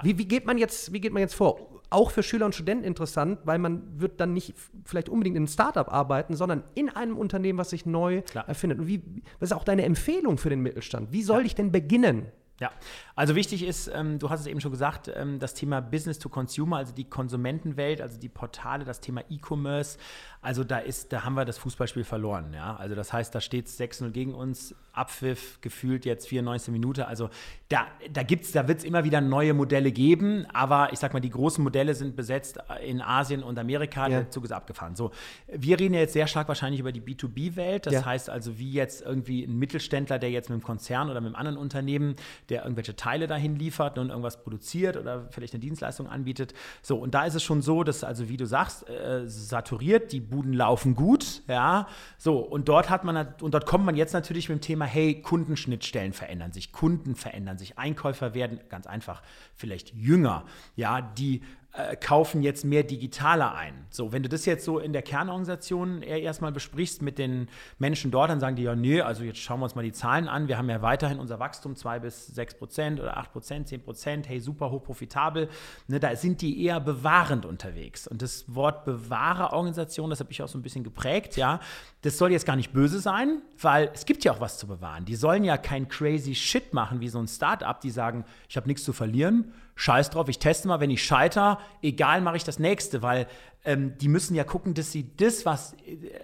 Wie, wie, geht man jetzt, wie geht man jetzt vor? Auch für Schüler und Studenten interessant, weil man wird dann nicht vielleicht unbedingt in einem Startup arbeiten, sondern in einem Unternehmen, was sich neu Klar. erfindet. Und wie, was ist auch deine Empfehlung für den Mittelstand? Wie soll ja. ich denn beginnen? Ja, also wichtig ist, ähm, du hast es eben schon gesagt, ähm, das Thema Business to Consumer, also die Konsumentenwelt, also die Portale, das Thema E-Commerce. Also da ist, da haben wir das Fußballspiel verloren. Ja? Also das heißt, da steht es 6-0 gegen uns, Abpfiff gefühlt jetzt 94 Minuten. Also da, da gibt's, da wird es immer wieder neue Modelle geben, aber ich sag mal, die großen Modelle sind besetzt in Asien und Amerika, ja. der Zug ist abgefahren. So, wir reden ja jetzt sehr stark wahrscheinlich über die B2B-Welt. Das ja. heißt also, wie jetzt irgendwie ein Mittelständler, der jetzt mit einem Konzern oder mit einem anderen Unternehmen, der irgendwelche Teile dahin liefert und irgendwas produziert oder vielleicht eine Dienstleistung anbietet. So, und da ist es schon so, dass also, wie du sagst, äh, saturiert, die Buden laufen gut, ja. So, und dort hat man, und dort kommt man jetzt natürlich mit dem Thema Thema, hey, Kundenschnittstellen verändern sich, Kunden verändern sich, Einkäufer werden ganz einfach vielleicht jünger, ja, die äh, kaufen jetzt mehr digitaler ein. So, wenn du das jetzt so in der Kernorganisation eher erstmal besprichst mit den Menschen dort, dann sagen die ja, nee, also jetzt schauen wir uns mal die Zahlen an. Wir haben ja weiterhin unser Wachstum 2 bis 6 Prozent oder 8 Prozent, 10 Prozent, hey, super hoch profitabel. Ne, da sind die eher bewahrend unterwegs. Und das Wort Bewahrerorganisation, das habe ich auch so ein bisschen geprägt, ja, das soll jetzt gar nicht böse sein, weil es gibt ja auch was zu bewahren. Die sollen ja kein crazy Shit machen wie so ein Startup, die sagen, ich habe nichts zu verlieren scheiß drauf, ich teste mal, wenn ich scheiter, egal, mache ich das nächste, weil ähm, die müssen ja gucken, dass sie das, was,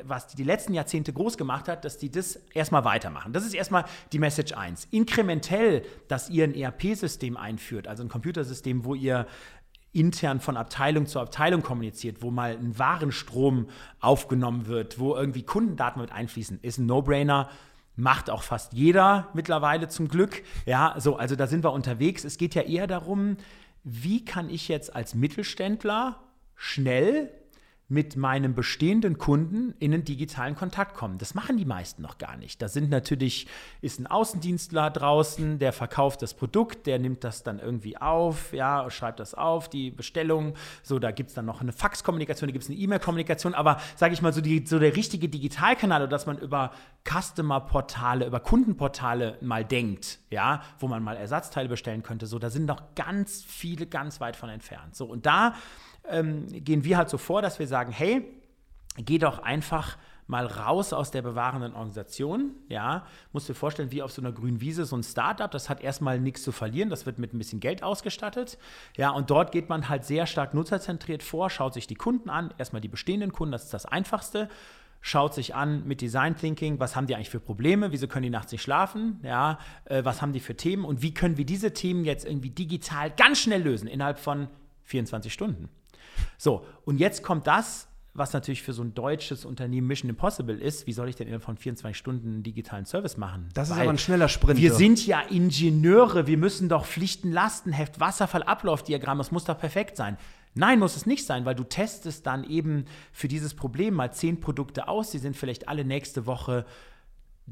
was die, die letzten Jahrzehnte groß gemacht hat, dass die das erstmal weitermachen. Das ist erstmal die Message 1. Inkrementell, dass ihr ein ERP-System einführt, also ein Computersystem, wo ihr intern von Abteilung zu Abteilung kommuniziert, wo mal ein Warenstrom aufgenommen wird, wo irgendwie Kundendaten mit einfließen, ist ein No-Brainer macht auch fast jeder mittlerweile zum Glück. Ja, so, also da sind wir unterwegs. Es geht ja eher darum, wie kann ich jetzt als Mittelständler schnell mit meinem bestehenden Kunden in einen digitalen Kontakt kommen. Das machen die meisten noch gar nicht. Da sind natürlich, ist ein Außendienstler draußen, der verkauft das Produkt, der nimmt das dann irgendwie auf, ja, schreibt das auf, die Bestellung. So, da gibt es dann noch eine Faxkommunikation, da gibt es eine E-Mail-Kommunikation, aber sage ich mal, so, die, so der richtige Digitalkanal, dass man über Customer-Portale, über Kundenportale mal denkt, ja, wo man mal Ersatzteile bestellen könnte, so, da sind noch ganz viele ganz weit von entfernt. So, und da ähm, gehen wir halt so vor, dass wir sagen, hey, geh doch einfach mal raus aus der bewahrenden Organisation. Ja, musst dir vorstellen, wie auf so einer grünen Wiese, so ein Startup, das hat erstmal nichts zu verlieren, das wird mit ein bisschen Geld ausgestattet. Ja, und dort geht man halt sehr stark nutzerzentriert vor, schaut sich die Kunden an, erstmal die bestehenden Kunden, das ist das Einfachste. Schaut sich an mit Design Thinking, was haben die eigentlich für Probleme, wieso können die nachts nicht schlafen, ja, äh, was haben die für Themen und wie können wir diese Themen jetzt irgendwie digital ganz schnell lösen, innerhalb von 24 Stunden. So, und jetzt kommt das, was natürlich für so ein deutsches Unternehmen Mission Impossible ist. Wie soll ich denn innerhalb von 24 Stunden einen digitalen Service machen? Das ist Weil aber ein schneller Sprint. Wir sind ja Ingenieure, wir müssen doch Pflichten, Lastenheft, Wasserfall, Ablaufdiagramm, das muss doch perfekt sein. Nein, muss es nicht sein, weil du testest dann eben für dieses Problem mal zehn Produkte aus, die sind vielleicht alle nächste Woche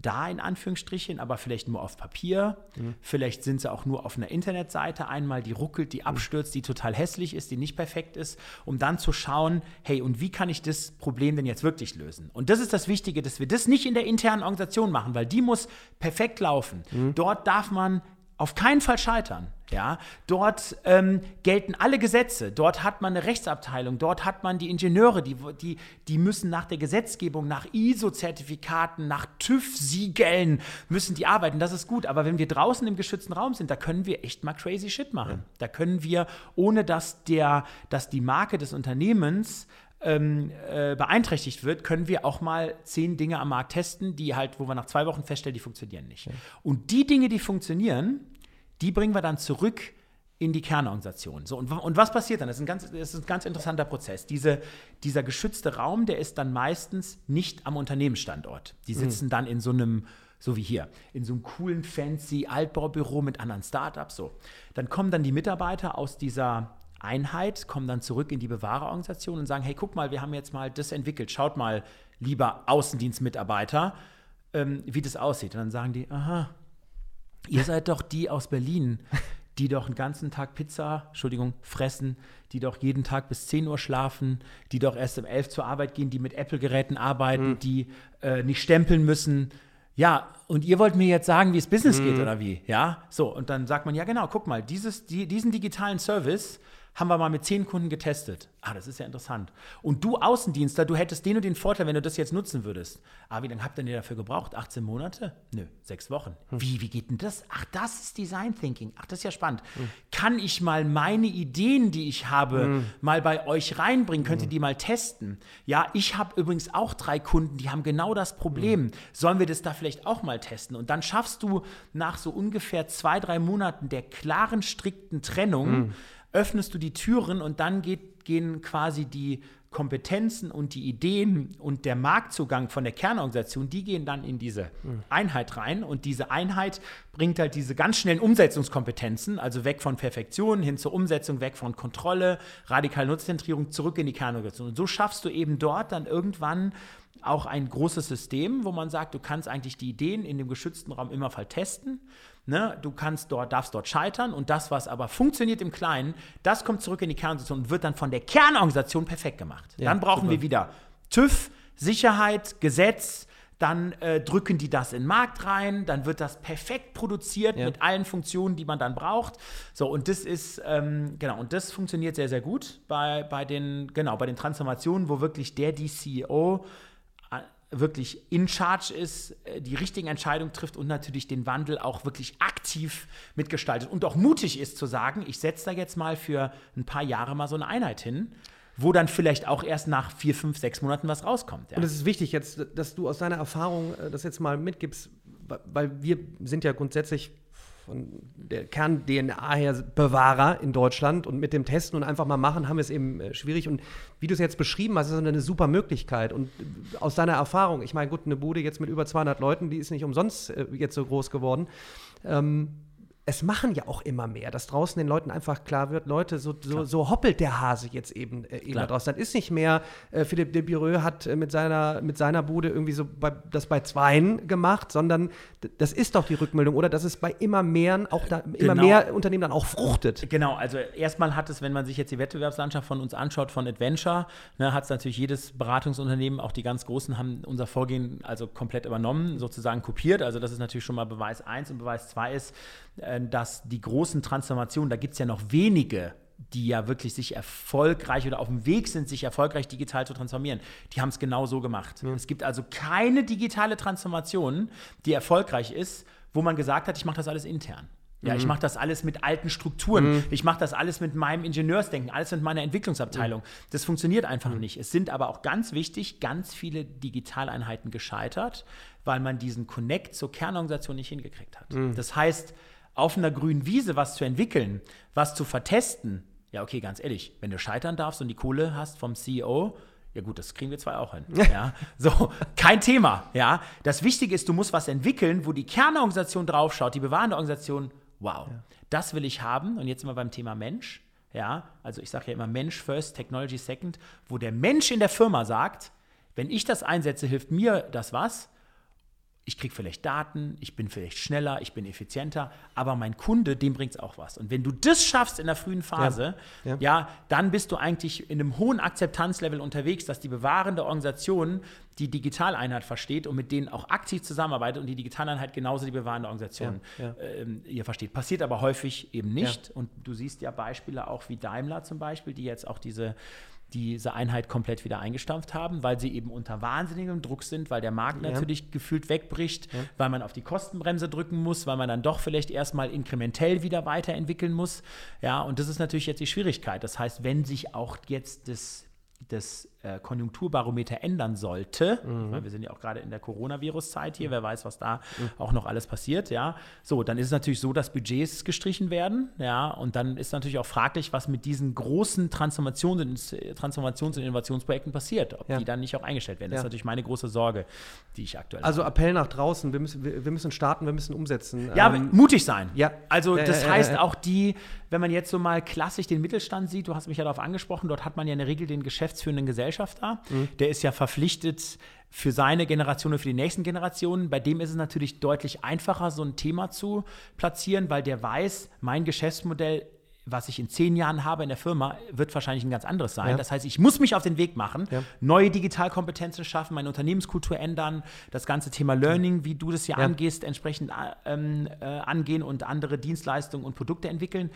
da in Anführungsstrichen, aber vielleicht nur auf Papier. Mhm. Vielleicht sind sie auch nur auf einer Internetseite einmal, die ruckelt, die abstürzt, die total hässlich ist, die nicht perfekt ist, um dann zu schauen, hey, und wie kann ich das Problem denn jetzt wirklich lösen? Und das ist das Wichtige, dass wir das nicht in der internen Organisation machen, weil die muss perfekt laufen. Mhm. Dort darf man auf keinen Fall scheitern. Ja, dort ähm, gelten alle Gesetze. Dort hat man eine Rechtsabteilung. Dort hat man die Ingenieure, die, die, die müssen nach der Gesetzgebung, nach ISO-Zertifikaten, nach TÜV-Siegeln müssen die arbeiten. Das ist gut. Aber wenn wir draußen im geschützten Raum sind, da können wir echt mal crazy Shit machen. Ja. Da können wir, ohne dass der, dass die Marke des Unternehmens ähm, äh, beeinträchtigt wird, können wir auch mal zehn Dinge am Markt testen, die halt, wo wir nach zwei Wochen feststellen, die funktionieren nicht. Ja. Und die Dinge, die funktionieren, die bringen wir dann zurück in die Kernorganisation. So, und, und was passiert dann? Das ist, ein ganz, das ist ein ganz interessanter Prozess. Diese, dieser geschützte Raum, der ist dann meistens nicht am Unternehmensstandort. Die mhm. sitzen mhm. dann in so einem, so wie hier, in so einem coolen, fancy Altbaubüro mit anderen Startups. So. Dann kommen dann die Mitarbeiter aus dieser Einheit, kommen dann zurück in die Bewahrerorganisation und sagen, hey, guck mal, wir haben jetzt mal das entwickelt. Schaut mal, lieber Außendienstmitarbeiter, ähm, wie das aussieht. Und dann sagen die, aha, ihr seid doch die aus Berlin, die doch den ganzen Tag Pizza, Entschuldigung, fressen, die doch jeden Tag bis 10 Uhr schlafen, die doch erst um 11 zur Arbeit gehen, die mit Apple-Geräten arbeiten, mhm. die äh, nicht stempeln müssen. Ja, und ihr wollt mir jetzt sagen, wie es Business mhm. geht oder wie? Ja, so, und dann sagt man, ja genau, guck mal, dieses, die, diesen digitalen Service, haben wir mal mit zehn Kunden getestet. Ah, das ist ja interessant. Und du Außendienstler, du hättest den und den Vorteil, wenn du das jetzt nutzen würdest. Ah, wie lange habt ihr denn dafür gebraucht? 18 Monate? Nö, sechs Wochen. Hm. Wie, wie geht denn das? Ach, das ist Design Thinking. Ach, das ist ja spannend. Hm. Kann ich mal meine Ideen, die ich habe, hm. mal bei euch reinbringen? Könnt ihr hm. die mal testen? Ja, ich habe übrigens auch drei Kunden, die haben genau das Problem. Hm. Sollen wir das da vielleicht auch mal testen? Und dann schaffst du nach so ungefähr zwei, drei Monaten der klaren, strikten Trennung, hm öffnest du die Türen und dann geht, gehen quasi die Kompetenzen und die Ideen und der Marktzugang von der Kernorganisation, die gehen dann in diese Einheit rein. Und diese Einheit bringt halt diese ganz schnellen Umsetzungskompetenzen, also weg von Perfektion hin zur Umsetzung, weg von Kontrolle, radikale Nutzzentrierung, zurück in die Kernorganisation. Und so schaffst du eben dort dann irgendwann auch ein großes System, wo man sagt, du kannst eigentlich die Ideen in dem geschützten Raum immer mal testen Ne? Du kannst dort, darfst dort scheitern und das, was aber funktioniert im Kleinen, das kommt zurück in die Kernorganisation und wird dann von der Kernorganisation perfekt gemacht. Ja, dann brauchen super. wir wieder TÜV, Sicherheit, Gesetz, dann äh, drücken die das in den Markt rein, dann wird das perfekt produziert ja. mit allen Funktionen, die man dann braucht. So, und das ist, ähm, genau, und das funktioniert sehr, sehr gut bei, bei den, genau, bei den Transformationen, wo wirklich der, die CEO wirklich in charge ist, äh, die richtigen Entscheidungen trifft und natürlich den Wandel auch wirklich aktiv mitgestaltet und auch mutig ist zu sagen, ich setze da jetzt mal für ein paar Jahre mal so eine Einheit hin wo dann vielleicht auch erst nach vier, fünf, sechs Monaten was rauskommt. Ja. Und es ist wichtig jetzt, dass du aus deiner Erfahrung äh, das jetzt mal mitgibst, weil wir sind ja grundsätzlich von der Kern-DNA her Bewahrer in Deutschland und mit dem Testen und einfach mal machen, haben wir es eben äh, schwierig. Und wie du es jetzt beschrieben hast, ist eine super Möglichkeit. Und äh, aus deiner Erfahrung, ich meine, gut, eine Bude jetzt mit über 200 Leuten, die ist nicht umsonst äh, jetzt so groß geworden. Ähm, es machen ja auch immer mehr, dass draußen den Leuten einfach klar wird, Leute, so, so, so hoppelt der Hase jetzt eben, äh, eben da draußen. Das ist nicht mehr, äh, Philipp de Bireux hat äh, mit, seiner, mit seiner Bude irgendwie so bei, das bei Zweien gemacht, sondern das ist doch die Rückmeldung, oder? Dass es bei immer mehr, auch da, immer genau. mehr Unternehmen dann auch fruchtet. Genau, also erstmal hat es, wenn man sich jetzt die Wettbewerbslandschaft von uns anschaut, von Adventure, ne, hat es natürlich jedes Beratungsunternehmen, auch die ganz großen, haben unser Vorgehen also komplett übernommen, sozusagen kopiert. Also das ist natürlich schon mal Beweis 1 und Beweis 2 ist, dass die großen Transformationen, da gibt es ja noch wenige, die ja wirklich sich erfolgreich oder auf dem Weg sind, sich erfolgreich digital zu transformieren, die haben es genau so gemacht. Mhm. Es gibt also keine digitale Transformation, die erfolgreich ist, wo man gesagt hat, ich mache das alles intern. Ja, mhm. ich mache das alles mit alten Strukturen. Mhm. Ich mache das alles mit meinem Ingenieursdenken, alles mit meiner Entwicklungsabteilung. Das funktioniert einfach nicht. Es sind aber auch ganz wichtig, ganz viele Digitaleinheiten gescheitert, weil man diesen Connect zur Kernorganisation nicht hingekriegt hat. Mhm. Das heißt, auf einer grünen Wiese was zu entwickeln, was zu vertesten, ja, okay, ganz ehrlich, wenn du scheitern darfst und die Kohle hast vom CEO, ja gut, das kriegen wir zwar auch hin. Ja, so, kein Thema. Ja, das Wichtige ist, du musst was entwickeln, wo die Kernorganisation draufschaut, die bewahrende Organisation. Wow, ja. das will ich haben. Und jetzt sind wir beim Thema Mensch. Ja, also ich sage ja immer Mensch first, Technology second, wo der Mensch in der Firma sagt, wenn ich das einsetze, hilft mir das was ich kriege vielleicht Daten, ich bin vielleicht schneller, ich bin effizienter, aber mein Kunde, dem bringt es auch was. Und wenn du das schaffst in der frühen Phase, ja, ja. ja, dann bist du eigentlich in einem hohen Akzeptanzlevel unterwegs, dass die bewahrende Organisation die Digitaleinheit versteht und mit denen auch aktiv zusammenarbeitet und die Digitaleinheit genauso die bewahrende Organisation ja, ähm, ihr versteht. Passiert aber häufig eben nicht. Und du siehst ja Beispiele auch wie Daimler zum Beispiel, die jetzt auch diese diese Einheit komplett wieder eingestampft haben, weil sie eben unter wahnsinnigem Druck sind, weil der Markt ja. natürlich gefühlt wegbricht, ja. weil man auf die Kostenbremse drücken muss, weil man dann doch vielleicht erstmal inkrementell wieder weiterentwickeln muss. Ja, und das ist natürlich jetzt die Schwierigkeit. Das heißt, wenn sich auch jetzt das das äh, Konjunkturbarometer ändern sollte, mhm. wir sind ja auch gerade in der Coronavirus-Zeit hier, wer weiß, was da mhm. auch noch alles passiert, ja, so, dann ist es natürlich so, dass Budgets gestrichen werden, ja, und dann ist natürlich auch fraglich, was mit diesen großen Transformations-, Transformations und Innovationsprojekten passiert, ob ja. die dann nicht auch eingestellt werden. Das ja. ist natürlich meine große Sorge, die ich aktuell Also habe. Appell nach draußen, wir müssen, wir, wir, müssen starten, wir müssen umsetzen. Ja, ähm, mutig sein. Ja. Also das äh, heißt äh, auch die, wenn man jetzt so mal klassisch den Mittelstand sieht, du hast mich ja darauf angesprochen, dort hat man ja in der Regel den geschäftsführenden Gesellschafter, mhm. der ist ja verpflichtet für seine Generation und für die nächsten Generationen. Bei dem ist es natürlich deutlich einfacher, so ein Thema zu platzieren, weil der weiß, mein Geschäftsmodell was ich in zehn Jahren habe in der Firma, wird wahrscheinlich ein ganz anderes sein. Ja. Das heißt, ich muss mich auf den Weg machen, ja. neue Digitalkompetenzen schaffen, meine Unternehmenskultur ändern, das ganze Thema Learning, wie du das hier ja. angehst, entsprechend ähm, äh, angehen und andere Dienstleistungen und Produkte entwickeln.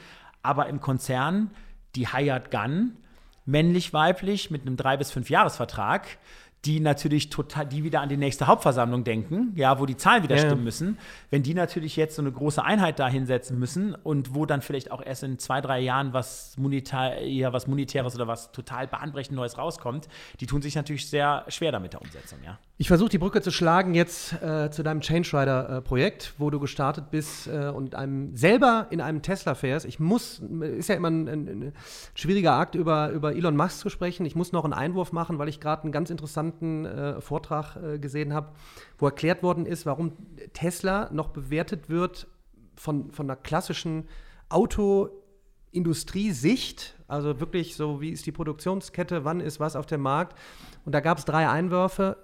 Aber im Konzern, die Hired Gun, männlich, weiblich, mit einem drei bis fünf Jahresvertrag, die natürlich total, die wieder an die nächste Hauptversammlung denken, ja, wo die Zahlen wieder ja. stimmen müssen, wenn die natürlich jetzt so eine große Einheit da hinsetzen müssen und wo dann vielleicht auch erst in zwei, drei Jahren was monetär, ja, was Monetäres oder was total bahnbrechend Neues rauskommt, die tun sich natürlich sehr schwer damit der Umsetzung, ja. Ich versuche die Brücke zu schlagen jetzt äh, zu deinem Change Rider-Projekt, äh, wo du gestartet bist äh, und einem selber in einem Tesla fährst. Ich muss, ist ja immer ein, ein, ein, schwieriger Akt, über, über Elon Musk zu sprechen. Ich muss noch einen Einwurf machen, weil ich gerade einen ganz interessanten äh, Vortrag äh, gesehen habe, wo erklärt worden ist, warum Tesla noch bewertet wird von, von einer klassischen Autoindustriesicht, also wirklich so, wie ist die Produktionskette, wann ist was auf dem Markt. Und da gab es drei Einwürfe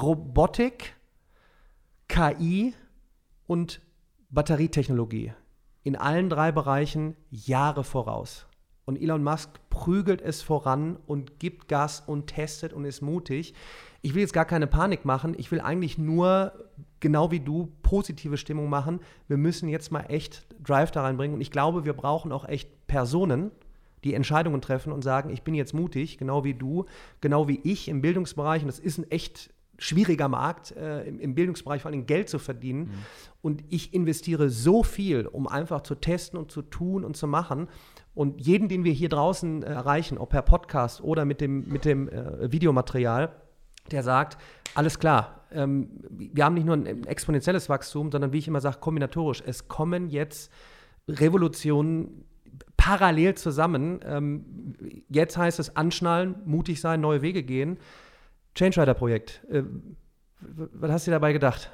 Robotik, KI und Batterietechnologie. In allen drei Bereichen Jahre voraus. Und Elon Musk prügelt es voran und gibt Gas und testet und ist mutig. Ich will jetzt gar keine Panik machen. Ich will eigentlich nur, genau wie du, positive Stimmung machen. Wir müssen jetzt mal echt Drive da reinbringen. Und ich glaube, wir brauchen auch echt Personen, die Entscheidungen treffen und sagen, ich bin jetzt mutig, genau wie du, genau wie ich im Bildungsbereich. Und das ist ein echt schwieriger Markt, äh, im, im, Bildungsbereich vor allem Geld zu verdienen. Mhm. Und ich investiere so viel, um einfach zu testen und zu tun und zu machen. Und jeden, den wir hier draußen äh, erreichen, ob per Podcast oder mit dem, mit dem äh, Videomaterial, der sagt, alles klar, ähm, wir haben nicht nur ein exponentielles Wachstum, sondern wie ich immer sage, kombinatorisch. Es kommen jetzt Revolutionen parallel zusammen. Ähm, jetzt heißt es anschnallen, mutig sein, neue Wege gehen. Change Rider Projekt. Äh, was hast du dir dabei gedacht?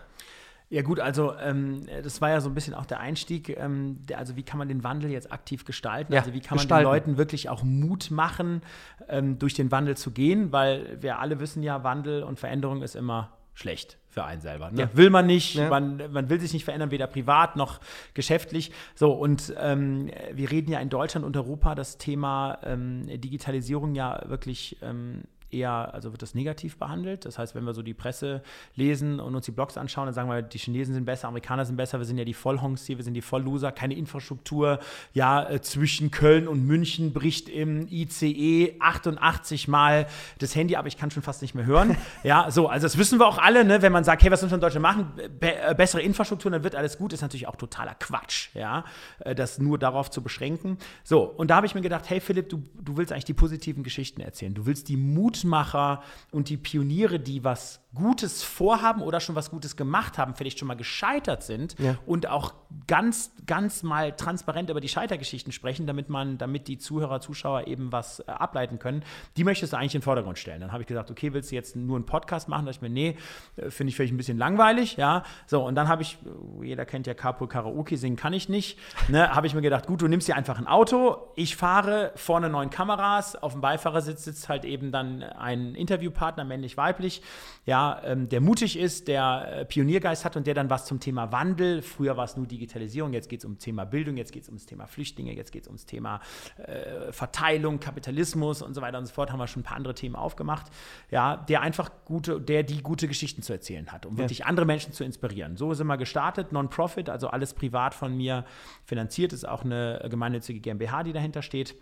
Ja gut, also ähm, das war ja so ein bisschen auch der Einstieg. Ähm, der, also wie kann man den Wandel jetzt aktiv gestalten? Ja, also wie kann man den Leuten wirklich auch Mut machen, ähm, durch den Wandel zu gehen? Weil wir alle wissen ja, Wandel und Veränderung ist immer schlecht für einen selber. Ne? Ja. Will man nicht, ja. man, man will sich nicht verändern, weder privat noch geschäftlich. So, und ähm, wir reden ja in Deutschland und Europa das Thema ähm, Digitalisierung ja wirklich ähm, eher, also wird das negativ behandelt. Das heißt, wenn wir so die Presse lesen und uns die Blogs anschauen, dann sagen wir, die Chinesen sind besser, Amerikaner sind besser, wir sind ja die Vollhongs hier, wir sind die Vollloser, keine Infrastruktur. Ja, äh, zwischen Köln und München bricht im ICE 88 Mal das Handy ab, ich kann schon fast nicht mehr hören. ja, so, also das wissen wir auch alle, ne? wenn man sagt, hey, was müssen wir in Deutschland machen? Be äh, bessere Infrastruktur, dann wird alles gut, ist natürlich auch totaler Quatsch, ja, äh, das nur darauf zu beschränken. So, und da habe ich mir gedacht, hey Philipp, du, du willst eigentlich die positiven Geschichten erzählen, du willst die Mut Mutmacher und die Pioniere, die was Gutes vorhaben oder schon was Gutes gemacht haben, vielleicht schon mal gescheitert sind ja. und auch ganz, ganz mal transparent über die Scheitergeschichten sprechen, damit man, damit die Zuhörer, Zuschauer eben was äh, ableiten können, die möchtest du eigentlich in den Vordergrund stellen. Dann habe ich gesagt, okay, willst du jetzt nur einen Podcast machen? Da ich mir, nee, äh, finde ich vielleicht ein bisschen langweilig, ja. So, und dann habe ich, äh, jeder kennt ja Carpool Karaoke, singen kann ich nicht, ne, habe ich mir gedacht, gut, du nimmst dir einfach ein Auto, ich fahre vorne neun Kameras, auf dem Beifahrersitz sitzt halt eben dann ein Interviewpartner, männlich-weiblich, ja, ähm, der mutig ist, der äh, Pioniergeist hat und der dann was zum Thema Wandel, früher war es nur Digitalisierung, jetzt geht es um Thema Bildung, jetzt geht es ums Thema Flüchtlinge, jetzt geht es ums Thema äh, Verteilung, Kapitalismus und so weiter und so fort, haben wir schon ein paar andere Themen aufgemacht, ja, der einfach gute, der die gute Geschichten zu erzählen hat, um ja. wirklich andere Menschen zu inspirieren. So sind wir gestartet, Non-Profit, also alles privat von mir finanziert, ist auch eine gemeinnützige GmbH, die dahinter steht.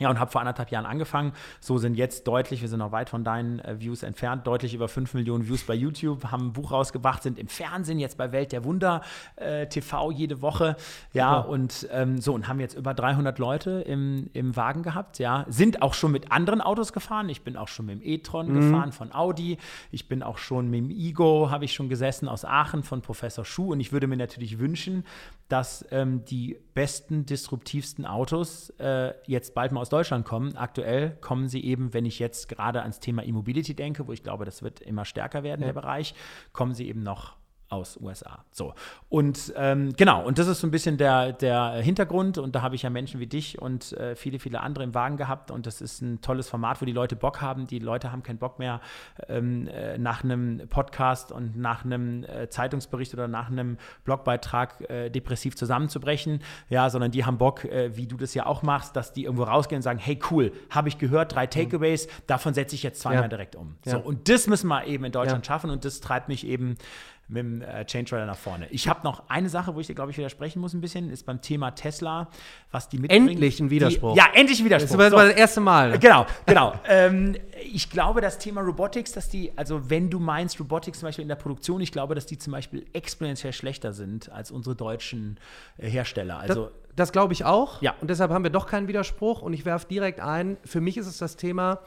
Ja, und habe vor anderthalb Jahren angefangen. So sind jetzt deutlich, wir sind noch weit von deinen äh, Views entfernt, deutlich über 5 Millionen Views bei YouTube, haben ein Buch rausgebracht, sind im Fernsehen jetzt bei Welt der Wunder äh, TV jede Woche. Ja, Super. und ähm, so und haben jetzt über 300 Leute im, im Wagen gehabt. Ja, sind auch schon mit anderen Autos gefahren. Ich bin auch schon mit dem e-tron mhm. gefahren von Audi. Ich bin auch schon mit dem Igo, habe ich schon gesessen aus Aachen von Professor Schuh. Und ich würde mir natürlich wünschen, dass ähm, die besten, disruptivsten Autos äh, jetzt bald mal aus Deutschland kommen. Aktuell kommen sie eben, wenn ich jetzt gerade ans Thema E-Mobility denke, wo ich glaube, das wird immer stärker werden, ja. der Bereich, kommen sie eben noch aus USA. So. Und ähm, genau, und das ist so ein bisschen der, der Hintergrund. Und da habe ich ja Menschen wie dich und äh, viele, viele andere im Wagen gehabt. Und das ist ein tolles Format, wo die Leute Bock haben. Die Leute haben keinen Bock mehr ähm, äh, nach einem Podcast und nach einem äh, Zeitungsbericht oder nach einem Blogbeitrag äh, depressiv zusammenzubrechen. Ja, sondern die haben Bock, äh, wie du das ja auch machst, dass die irgendwo rausgehen und sagen, hey cool, habe ich gehört, drei Takeaways, davon setze ich jetzt zweimal ja. direkt um. Ja. So, und das müssen wir eben in Deutschland ja. schaffen und das treibt mich eben mit dem äh, Change Rider nach vorne. Ich habe noch eine Sache, wo ich dir, glaube ich, widersprechen muss ein bisschen, ist beim Thema Tesla, was die mitbringen. Endlich ein Widerspruch. Die, ja, endlich ein Widerspruch. Das war so. das erste Mal. Genau, genau. ähm, ich glaube, das Thema Robotics, dass die, also wenn du meinst Robotics zum Beispiel in der Produktion, ich glaube, dass die zum Beispiel exponentiell schlechter sind als unsere deutschen äh, Hersteller. Also das, das glaube ich auch. Ja. Und deshalb haben wir doch keinen Widerspruch. Und ich werfe direkt ein, für mich ist es das Thema,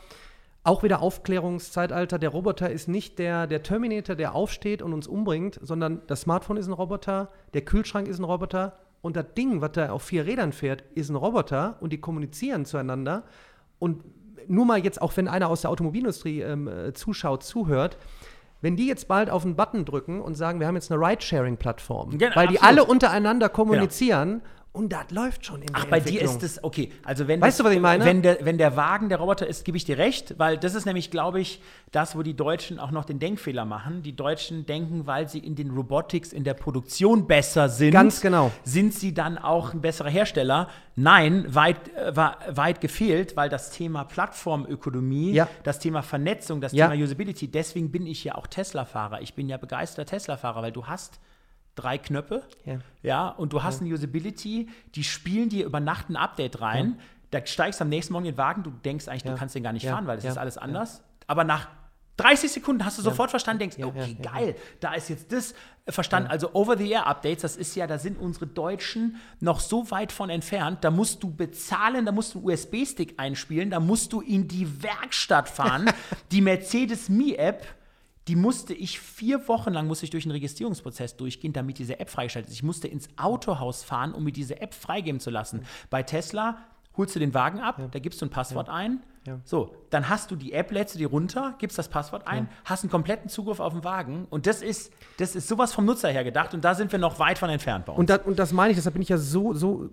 auch wieder Aufklärungszeitalter. Der Roboter ist nicht der, der Terminator, der aufsteht und uns umbringt, sondern das Smartphone ist ein Roboter, der Kühlschrank ist ein Roboter und das Ding, was da auf vier Rädern fährt, ist ein Roboter und die kommunizieren zueinander. Und nur mal jetzt, auch wenn einer aus der Automobilindustrie ähm, äh, zuschaut, zuhört, wenn die jetzt bald auf einen Button drücken und sagen, wir haben jetzt eine Ride-Sharing-Plattform, ja, weil absolut. die alle untereinander kommunizieren ja. Und das läuft schon in Ach, der bei dir ist es, okay. Also wenn weißt das, du, was ich meine? Wenn der, wenn der Wagen der Roboter ist, gebe ich dir recht, weil das ist nämlich, glaube ich, das, wo die Deutschen auch noch den Denkfehler machen. Die Deutschen denken, weil sie in den Robotics in der Produktion besser sind, Ganz genau. sind sie dann auch ein besserer Hersteller. Nein, weit, äh, weit gefehlt, weil das Thema Plattformökonomie, ja. das Thema Vernetzung, das ja. Thema Usability, deswegen bin ich ja auch Tesla-Fahrer. Ich bin ja begeisterter Tesla-Fahrer, weil du hast drei Knöpfe. Ja. ja und du hast ja. eine Usability, die spielen dir über Nacht ein Update rein. Ja. Da steigst du am nächsten Morgen in den Wagen, du denkst eigentlich, du kannst den gar nicht fahren, weil das ist alles anders. Aber nach 30 Sekunden hast du sofort verstanden, denkst, okay, geil, da ist jetzt das verstanden. Also Over-the-Air-Updates, das ist ja, da sind unsere Deutschen noch so weit von entfernt. Da musst du bezahlen, da musst du einen USB-Stick einspielen, da musst du in die Werkstatt fahren. die Mercedes Me-App die musste ich vier Wochen lang musste ich durch einen Registrierungsprozess durchgehen, damit diese App freigeschaltet ist. Ich musste ins Autohaus fahren, um mir diese App freigeben zu lassen. Bei Tesla holst du den Wagen ab, ja. da gibst du ein Passwort ja. ein. Ja. So, dann hast du die App, lädst du die runter, gibst das Passwort ein, hast einen kompletten Zugriff auf den Wagen. Und das ist, das ist sowas vom Nutzer her gedacht. Und da sind wir noch weit von entfernt bei uns. Und, das, und das meine ich, deshalb bin ich ja so, so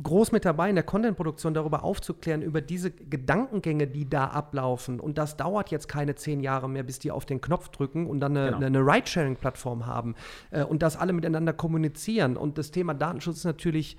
groß mit dabei in der Content-Produktion, darüber aufzuklären, über diese Gedankengänge, die da ablaufen. Und das dauert jetzt keine zehn Jahre mehr, bis die auf den Knopf drücken und dann eine, genau. eine Ride-Sharing-Plattform haben. Äh, und dass alle miteinander kommunizieren. Und das Thema Datenschutz ist natürlich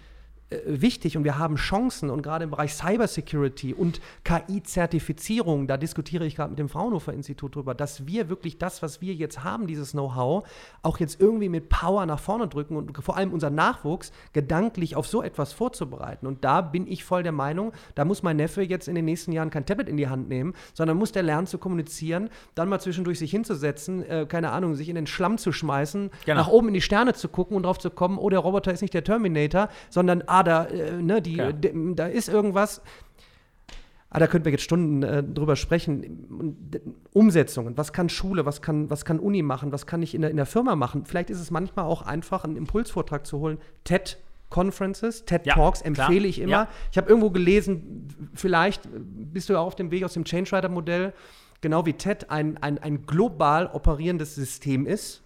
wichtig und wir haben Chancen und gerade im Bereich Cybersecurity und KI-Zertifizierung, da diskutiere ich gerade mit dem Fraunhofer Institut drüber, dass wir wirklich das, was wir jetzt haben, dieses Know-how, auch jetzt irgendwie mit Power nach vorne drücken und vor allem unser Nachwuchs gedanklich auf so etwas vorzubereiten. Und da bin ich voll der Meinung, da muss mein Neffe jetzt in den nächsten Jahren kein Tablet in die Hand nehmen, sondern muss der lernen zu kommunizieren, dann mal zwischendurch sich hinzusetzen, äh, keine Ahnung, sich in den Schlamm zu schmeißen, genau. nach oben in die Sterne zu gucken und drauf zu kommen, oh, der Roboter ist nicht der Terminator, sondern ah, da, äh, ne, die, ja. da ist irgendwas. Ah, da könnten wir jetzt Stunden äh, drüber sprechen. Umsetzungen. Was kann Schule, was kann, was kann Uni machen, was kann ich in der, in der Firma machen? Vielleicht ist es manchmal auch einfach, einen Impulsvortrag zu holen. TED Conferences, TED ja, Talks empfehle klar. ich immer. Ja. Ich habe irgendwo gelesen, vielleicht bist du ja auf dem Weg aus dem Change Rider Modell, genau wie TED ein, ein, ein global operierendes System ist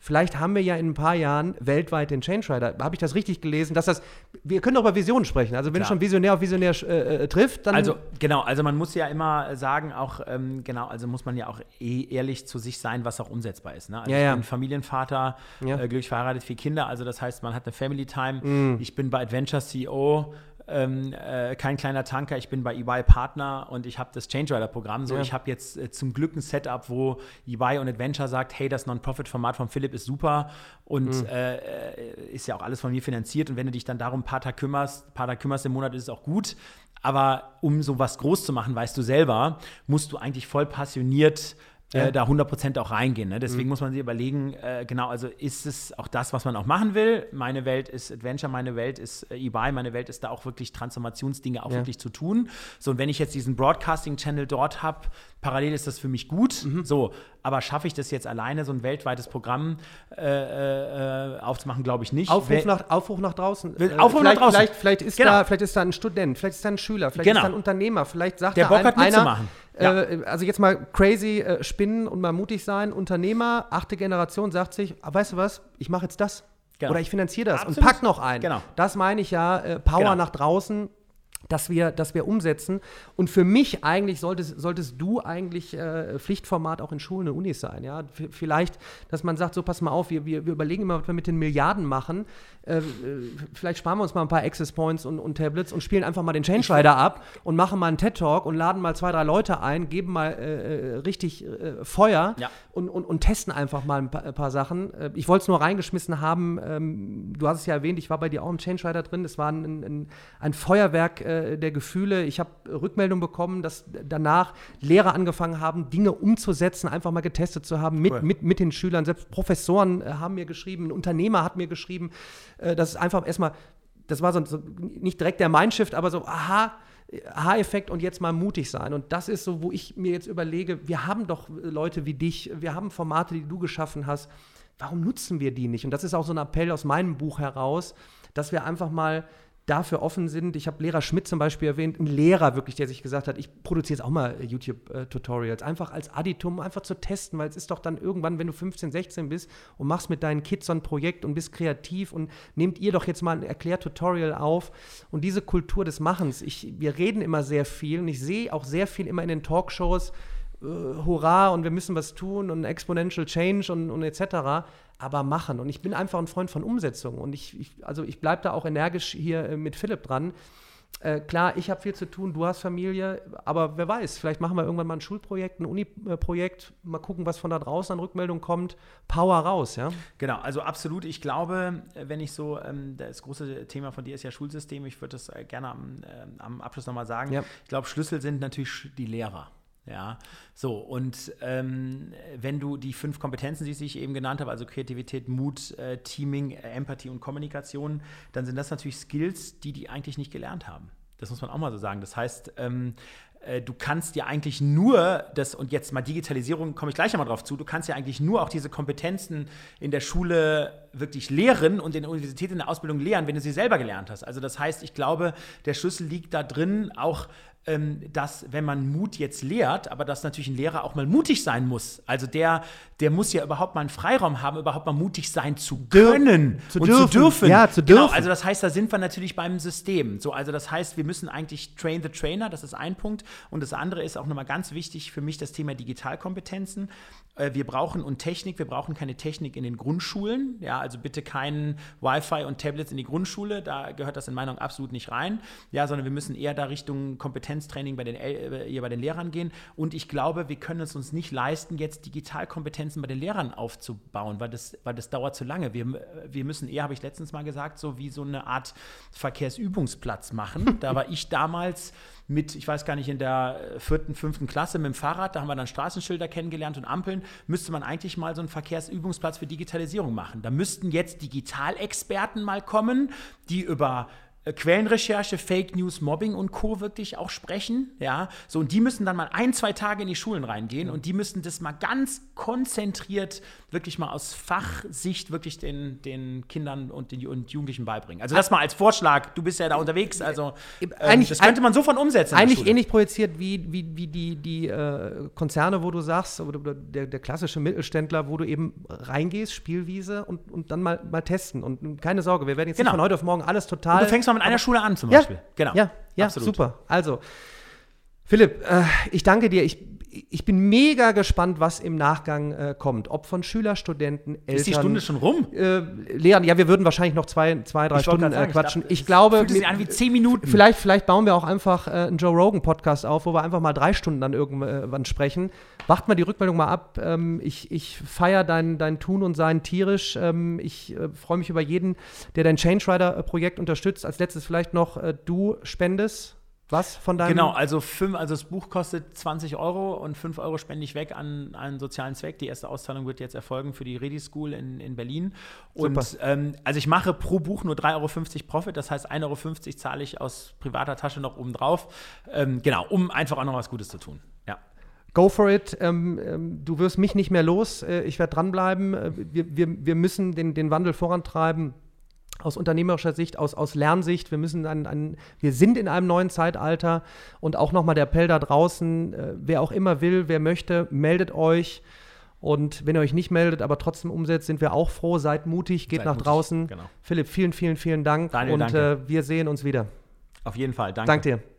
Vielleicht haben wir ja in ein paar Jahren weltweit den Change Rider. Habe ich das richtig gelesen? Dass das, wir können doch über Visionen sprechen. Also wenn Klar. schon Visionär auf Visionär äh, äh, trifft, dann. Also genau, also man muss ja immer sagen, auch ähm, genau, also muss man ja auch eh ehrlich zu sich sein, was auch umsetzbar ist. Ne? Also ja, ich ja. bin Familienvater, ja. äh, glücklich verheiratet, vier Kinder. Also das heißt, man hat eine Family Time. Mm. Ich bin bei Adventure CEO ähm, äh, kein kleiner Tanker, ich bin bei EY Partner und ich habe das Change Rider Programm. So, ja. ich habe jetzt äh, zum Glück ein Setup, wo EY und Adventure sagt, hey, das Non-Profit-Format von Philipp ist super und mhm. äh, ist ja auch alles von mir finanziert. Und wenn du dich dann darum ein paar Tage kümmerst, paar Tage kümmerst im Monat, ist es auch gut. Aber um sowas groß zu machen, weißt du selber, musst du eigentlich voll passioniert äh, ja. äh, da 100% auch reingehen. Ne? Deswegen mhm. muss man sich überlegen, äh, genau, also ist es auch das, was man auch machen will? Meine Welt ist Adventure, meine Welt ist äh, eBay, meine Welt ist da auch wirklich Transformationsdinge auch ja. wirklich zu tun. So, und wenn ich jetzt diesen Broadcasting-Channel dort habe, parallel ist das für mich gut. Mhm. So, aber schaffe ich das jetzt alleine, so ein weltweites Programm äh, äh, aufzumachen, glaube ich nicht. Aufruf nach, Aufruf nach draußen. Aufruf nach draußen. Vielleicht, vielleicht, ist genau. da, vielleicht ist da ein Student, vielleicht ist da ein Schüler, vielleicht genau. ist da ein Unternehmer, vielleicht sagt Der Bock hat einer, ja. Äh, also jetzt mal crazy äh, spinnen und mal mutig sein. Unternehmer, achte Generation, sagt sich, ah, weißt du was, ich mache jetzt das. Genau. Oder ich finanziere das Absolut. und pack noch ein. Genau. Das meine ich ja, äh, Power genau. nach draußen dass wir, dass wir umsetzen. Und für mich eigentlich solltest, solltest du eigentlich äh, Pflichtformat auch in Schulen und Unis sein. Ja? vielleicht, dass man sagt, so pass mal auf, wir, wir, wir überlegen immer, was wir mit den Milliarden machen. Äh, äh, vielleicht sparen wir uns mal ein paar Access Points und, und Tablets und spielen einfach mal den Change Rider ab und machen mal einen TED-Talk und laden mal zwei, drei Leute ein, geben mal äh, äh richtig äh, Feuer ja. und, und, und testen einfach mal ein paar, ein paar Sachen. ich wollte es nur reingeschmissen haben. Ähm, du hast es ja erwähnt, ich war bei dir auch im Change Rider drin. Es war ein, ein, ein Feuerwerk der Gefühle. Ich habe Rückmeldungen bekommen, dass danach Lehrer angefangen haben, Dinge umzusetzen, einfach mal getestet zu haben mit, cool. mit, mit den Schülern. Selbst Professoren haben mir geschrieben, ein Unternehmer hat mir geschrieben, äh, das ist einfach erstmal, das war so, so, nicht direkt der Mindshift, aber so, aha, Aha-Effekt und jetzt mal mutig sein. Und das ist so, wo ich mir jetzt überlege, wir haben doch Leute wie dich, wir haben Formate, die du geschaffen hast. Warum nutzen wir die nicht? Und das ist auch so ein Appell aus meinem Buch heraus, dass wir einfach mal dafür offen sind. Ich habe Lehrer Schmidt zum Beispiel erwähnt, ein Lehrer wirklich, der sich gesagt hat, ich produziere jetzt auch mal YouTube-Tutorials, einfach als Additum, einfach zu testen, weil es ist doch dann irgendwann, wenn du 15, 16 bist und machst mit deinen Kids so ein Projekt und bist kreativ und nehmt ihr doch jetzt mal ein Erklärtutorial auf und diese Kultur des Machens, ich, wir reden immer sehr viel und ich sehe auch sehr viel immer in den Talkshows, äh, Hurra und wir müssen was tun und Exponential Change und, und etc aber machen. Und ich bin einfach ein Freund von Umsetzung. Und ich, ich also ich bleibe da auch energisch hier äh, mit Philipp dran. Äh, klar, ich habe viel zu tun, du hast Familie, aber wer weiß, vielleicht machen wir irgendwann mal ein Schulprojekt, ein Uni-Projekt, mal gucken, was von da draußen an Rückmeldung kommt. Power raus, ja? Genau, also absolut. Ich glaube, wenn ich so, ähm, das große Thema von dir ist ja Schulsystem, ich würde das äh, gerne am, äh, am Abschluss nochmal sagen. Ja. Ich glaube, Schlüssel sind natürlich die Lehrer. Ja, so und ähm, wenn du die fünf Kompetenzen, die ich eben genannt habe, also Kreativität, Mut, äh, Teaming, äh, Empathie und Kommunikation, dann sind das natürlich Skills, die die eigentlich nicht gelernt haben. Das muss man auch mal so sagen. Das heißt, ähm, äh, du kannst ja eigentlich nur das, und jetzt mal Digitalisierung, komme ich gleich einmal drauf zu, du kannst ja eigentlich nur auch diese Kompetenzen in der Schule wirklich lehren und in der Universität in der Ausbildung lehren, wenn du sie selber gelernt hast. Also das heißt, ich glaube, der Schlüssel liegt da drin, auch dass, wenn man Mut jetzt lehrt, aber dass natürlich ein Lehrer auch mal mutig sein muss. Also der, der muss ja überhaupt mal einen Freiraum haben, überhaupt mal mutig sein zu können zu und dürfen. zu dürfen. Ja, zu genau, dürfen. Genau, also das heißt, da sind wir natürlich beim System. So, also das heißt, wir müssen eigentlich train the trainer, das ist ein Punkt. Und das andere ist auch nochmal ganz wichtig für mich das Thema Digitalkompetenzen. Äh, wir brauchen und Technik, wir brauchen keine Technik in den Grundschulen. Ja, also bitte keinen Wi-Fi und Tablets in die Grundschule, da gehört das in Meinung absolut nicht rein. Ja, sondern wir müssen eher da Richtung Kompetenztraining bei den, äh, hier bei den Lehrern gehen. Und ich glaube, wir können es uns nicht leisten, jetzt Digitalkompetenzen bei den Lehrern aufzubauen, weil das, weil das dauert zu lange. Wir, wir müssen eher, habe ich letztens mal gesagt, so wie so eine Art Verkehrsübungsplatz machen. Da war ich damals mit, ich weiß gar nicht, in der vierten, fünften Klasse mit dem Fahrrad, da haben wir dann Straßenschilder kennengelernt und Ampeln, müsste man eigentlich mal so einen Verkehrsübungsplatz für Digitalisierung machen. Da müssten jetzt Digitalexperten mal kommen, die über äh, Quellenrecherche, Fake News, Mobbing und Co. wirklich auch sprechen. Ja, so und die müssen dann mal ein, zwei Tage in die Schulen reingehen und die müssen das mal ganz konzentriert, wirklich mal aus Fachsicht wirklich den, den Kindern und den und Jugendlichen beibringen. Also das mal als Vorschlag. Du bist ja da unterwegs, also ähm, eigentlich, das könnte man so von umsetzen. Eigentlich ähnlich projiziert wie, wie, wie die, die äh, Konzerne, wo du sagst, oder, der, der, klassische Mittelständler, wo du eben reingehst, Spielwiese und, und dann mal, mal testen. Und keine Sorge, wir werden jetzt genau. nicht von heute auf morgen alles total. Und du fängst mal mit einer Schule an zum Beispiel. Ja, genau. Ja, ja Absolut. super. Also, Philipp, äh, ich danke dir. Ich, ich bin mega gespannt, was im Nachgang äh, kommt. Ob von Schüler, Studenten, Eltern. Ist die Stunde schon rum? Äh, Leon, ja, wir würden wahrscheinlich noch zwei, zwei drei Ich Stunden äh, sagen, quatschen. ich Ich, glaube, Fühlt sich an wie zehn Minuten. vielleicht, vielleicht bauen wir auch einfach äh, einen Joe Rogan Podcast auf, wo wir einfach mal drei Stunden dann irgendwann sprechen. Wacht mal die Rückmeldung mal ab. Ähm, ich ich feiere dein, dein Tun und Sein tierisch. Ähm, ich äh, freue mich über jeden, der dein Change Rider Projekt unterstützt. Als letztes vielleicht noch, äh, du spendest was von deinem Genau, also, fünf, also das Buch kostet 20 Euro und 5 Euro spende ich weg an einen sozialen Zweck. Die erste Auszahlung wird jetzt erfolgen für die Ready School in, in Berlin. Und Super. ähm, also ich mache pro Buch nur 3,50 Euro Profit, das heißt 1,50 Euro zahle ich aus privater Tasche noch oben drauf. Ähm, genau, um einfach auch noch was Gutes zu tun. Ja. Go for it. Ähm, ähm, du wirst mich nicht mehr los. Äh, ich werde dranbleiben. Äh, wir, wir, wir müssen den, den Wandel vorantreiben. Aus unternehmerischer Sicht, aus, aus Lernsicht. Wir müssen an, an, wir sind in einem neuen Zeitalter. Und auch nochmal der Appell da draußen, äh, wer auch immer will, wer möchte, meldet euch. Und wenn ihr euch nicht meldet, aber trotzdem umsetzt, sind wir auch froh. Seid mutig, geht Seid nach mutig, draußen. genau. Philipp, vielen, vielen, vielen Dank. Daniel, und danke. äh, wir sehen uns wieder. Auf jeden Fall. Danke. Dank dir.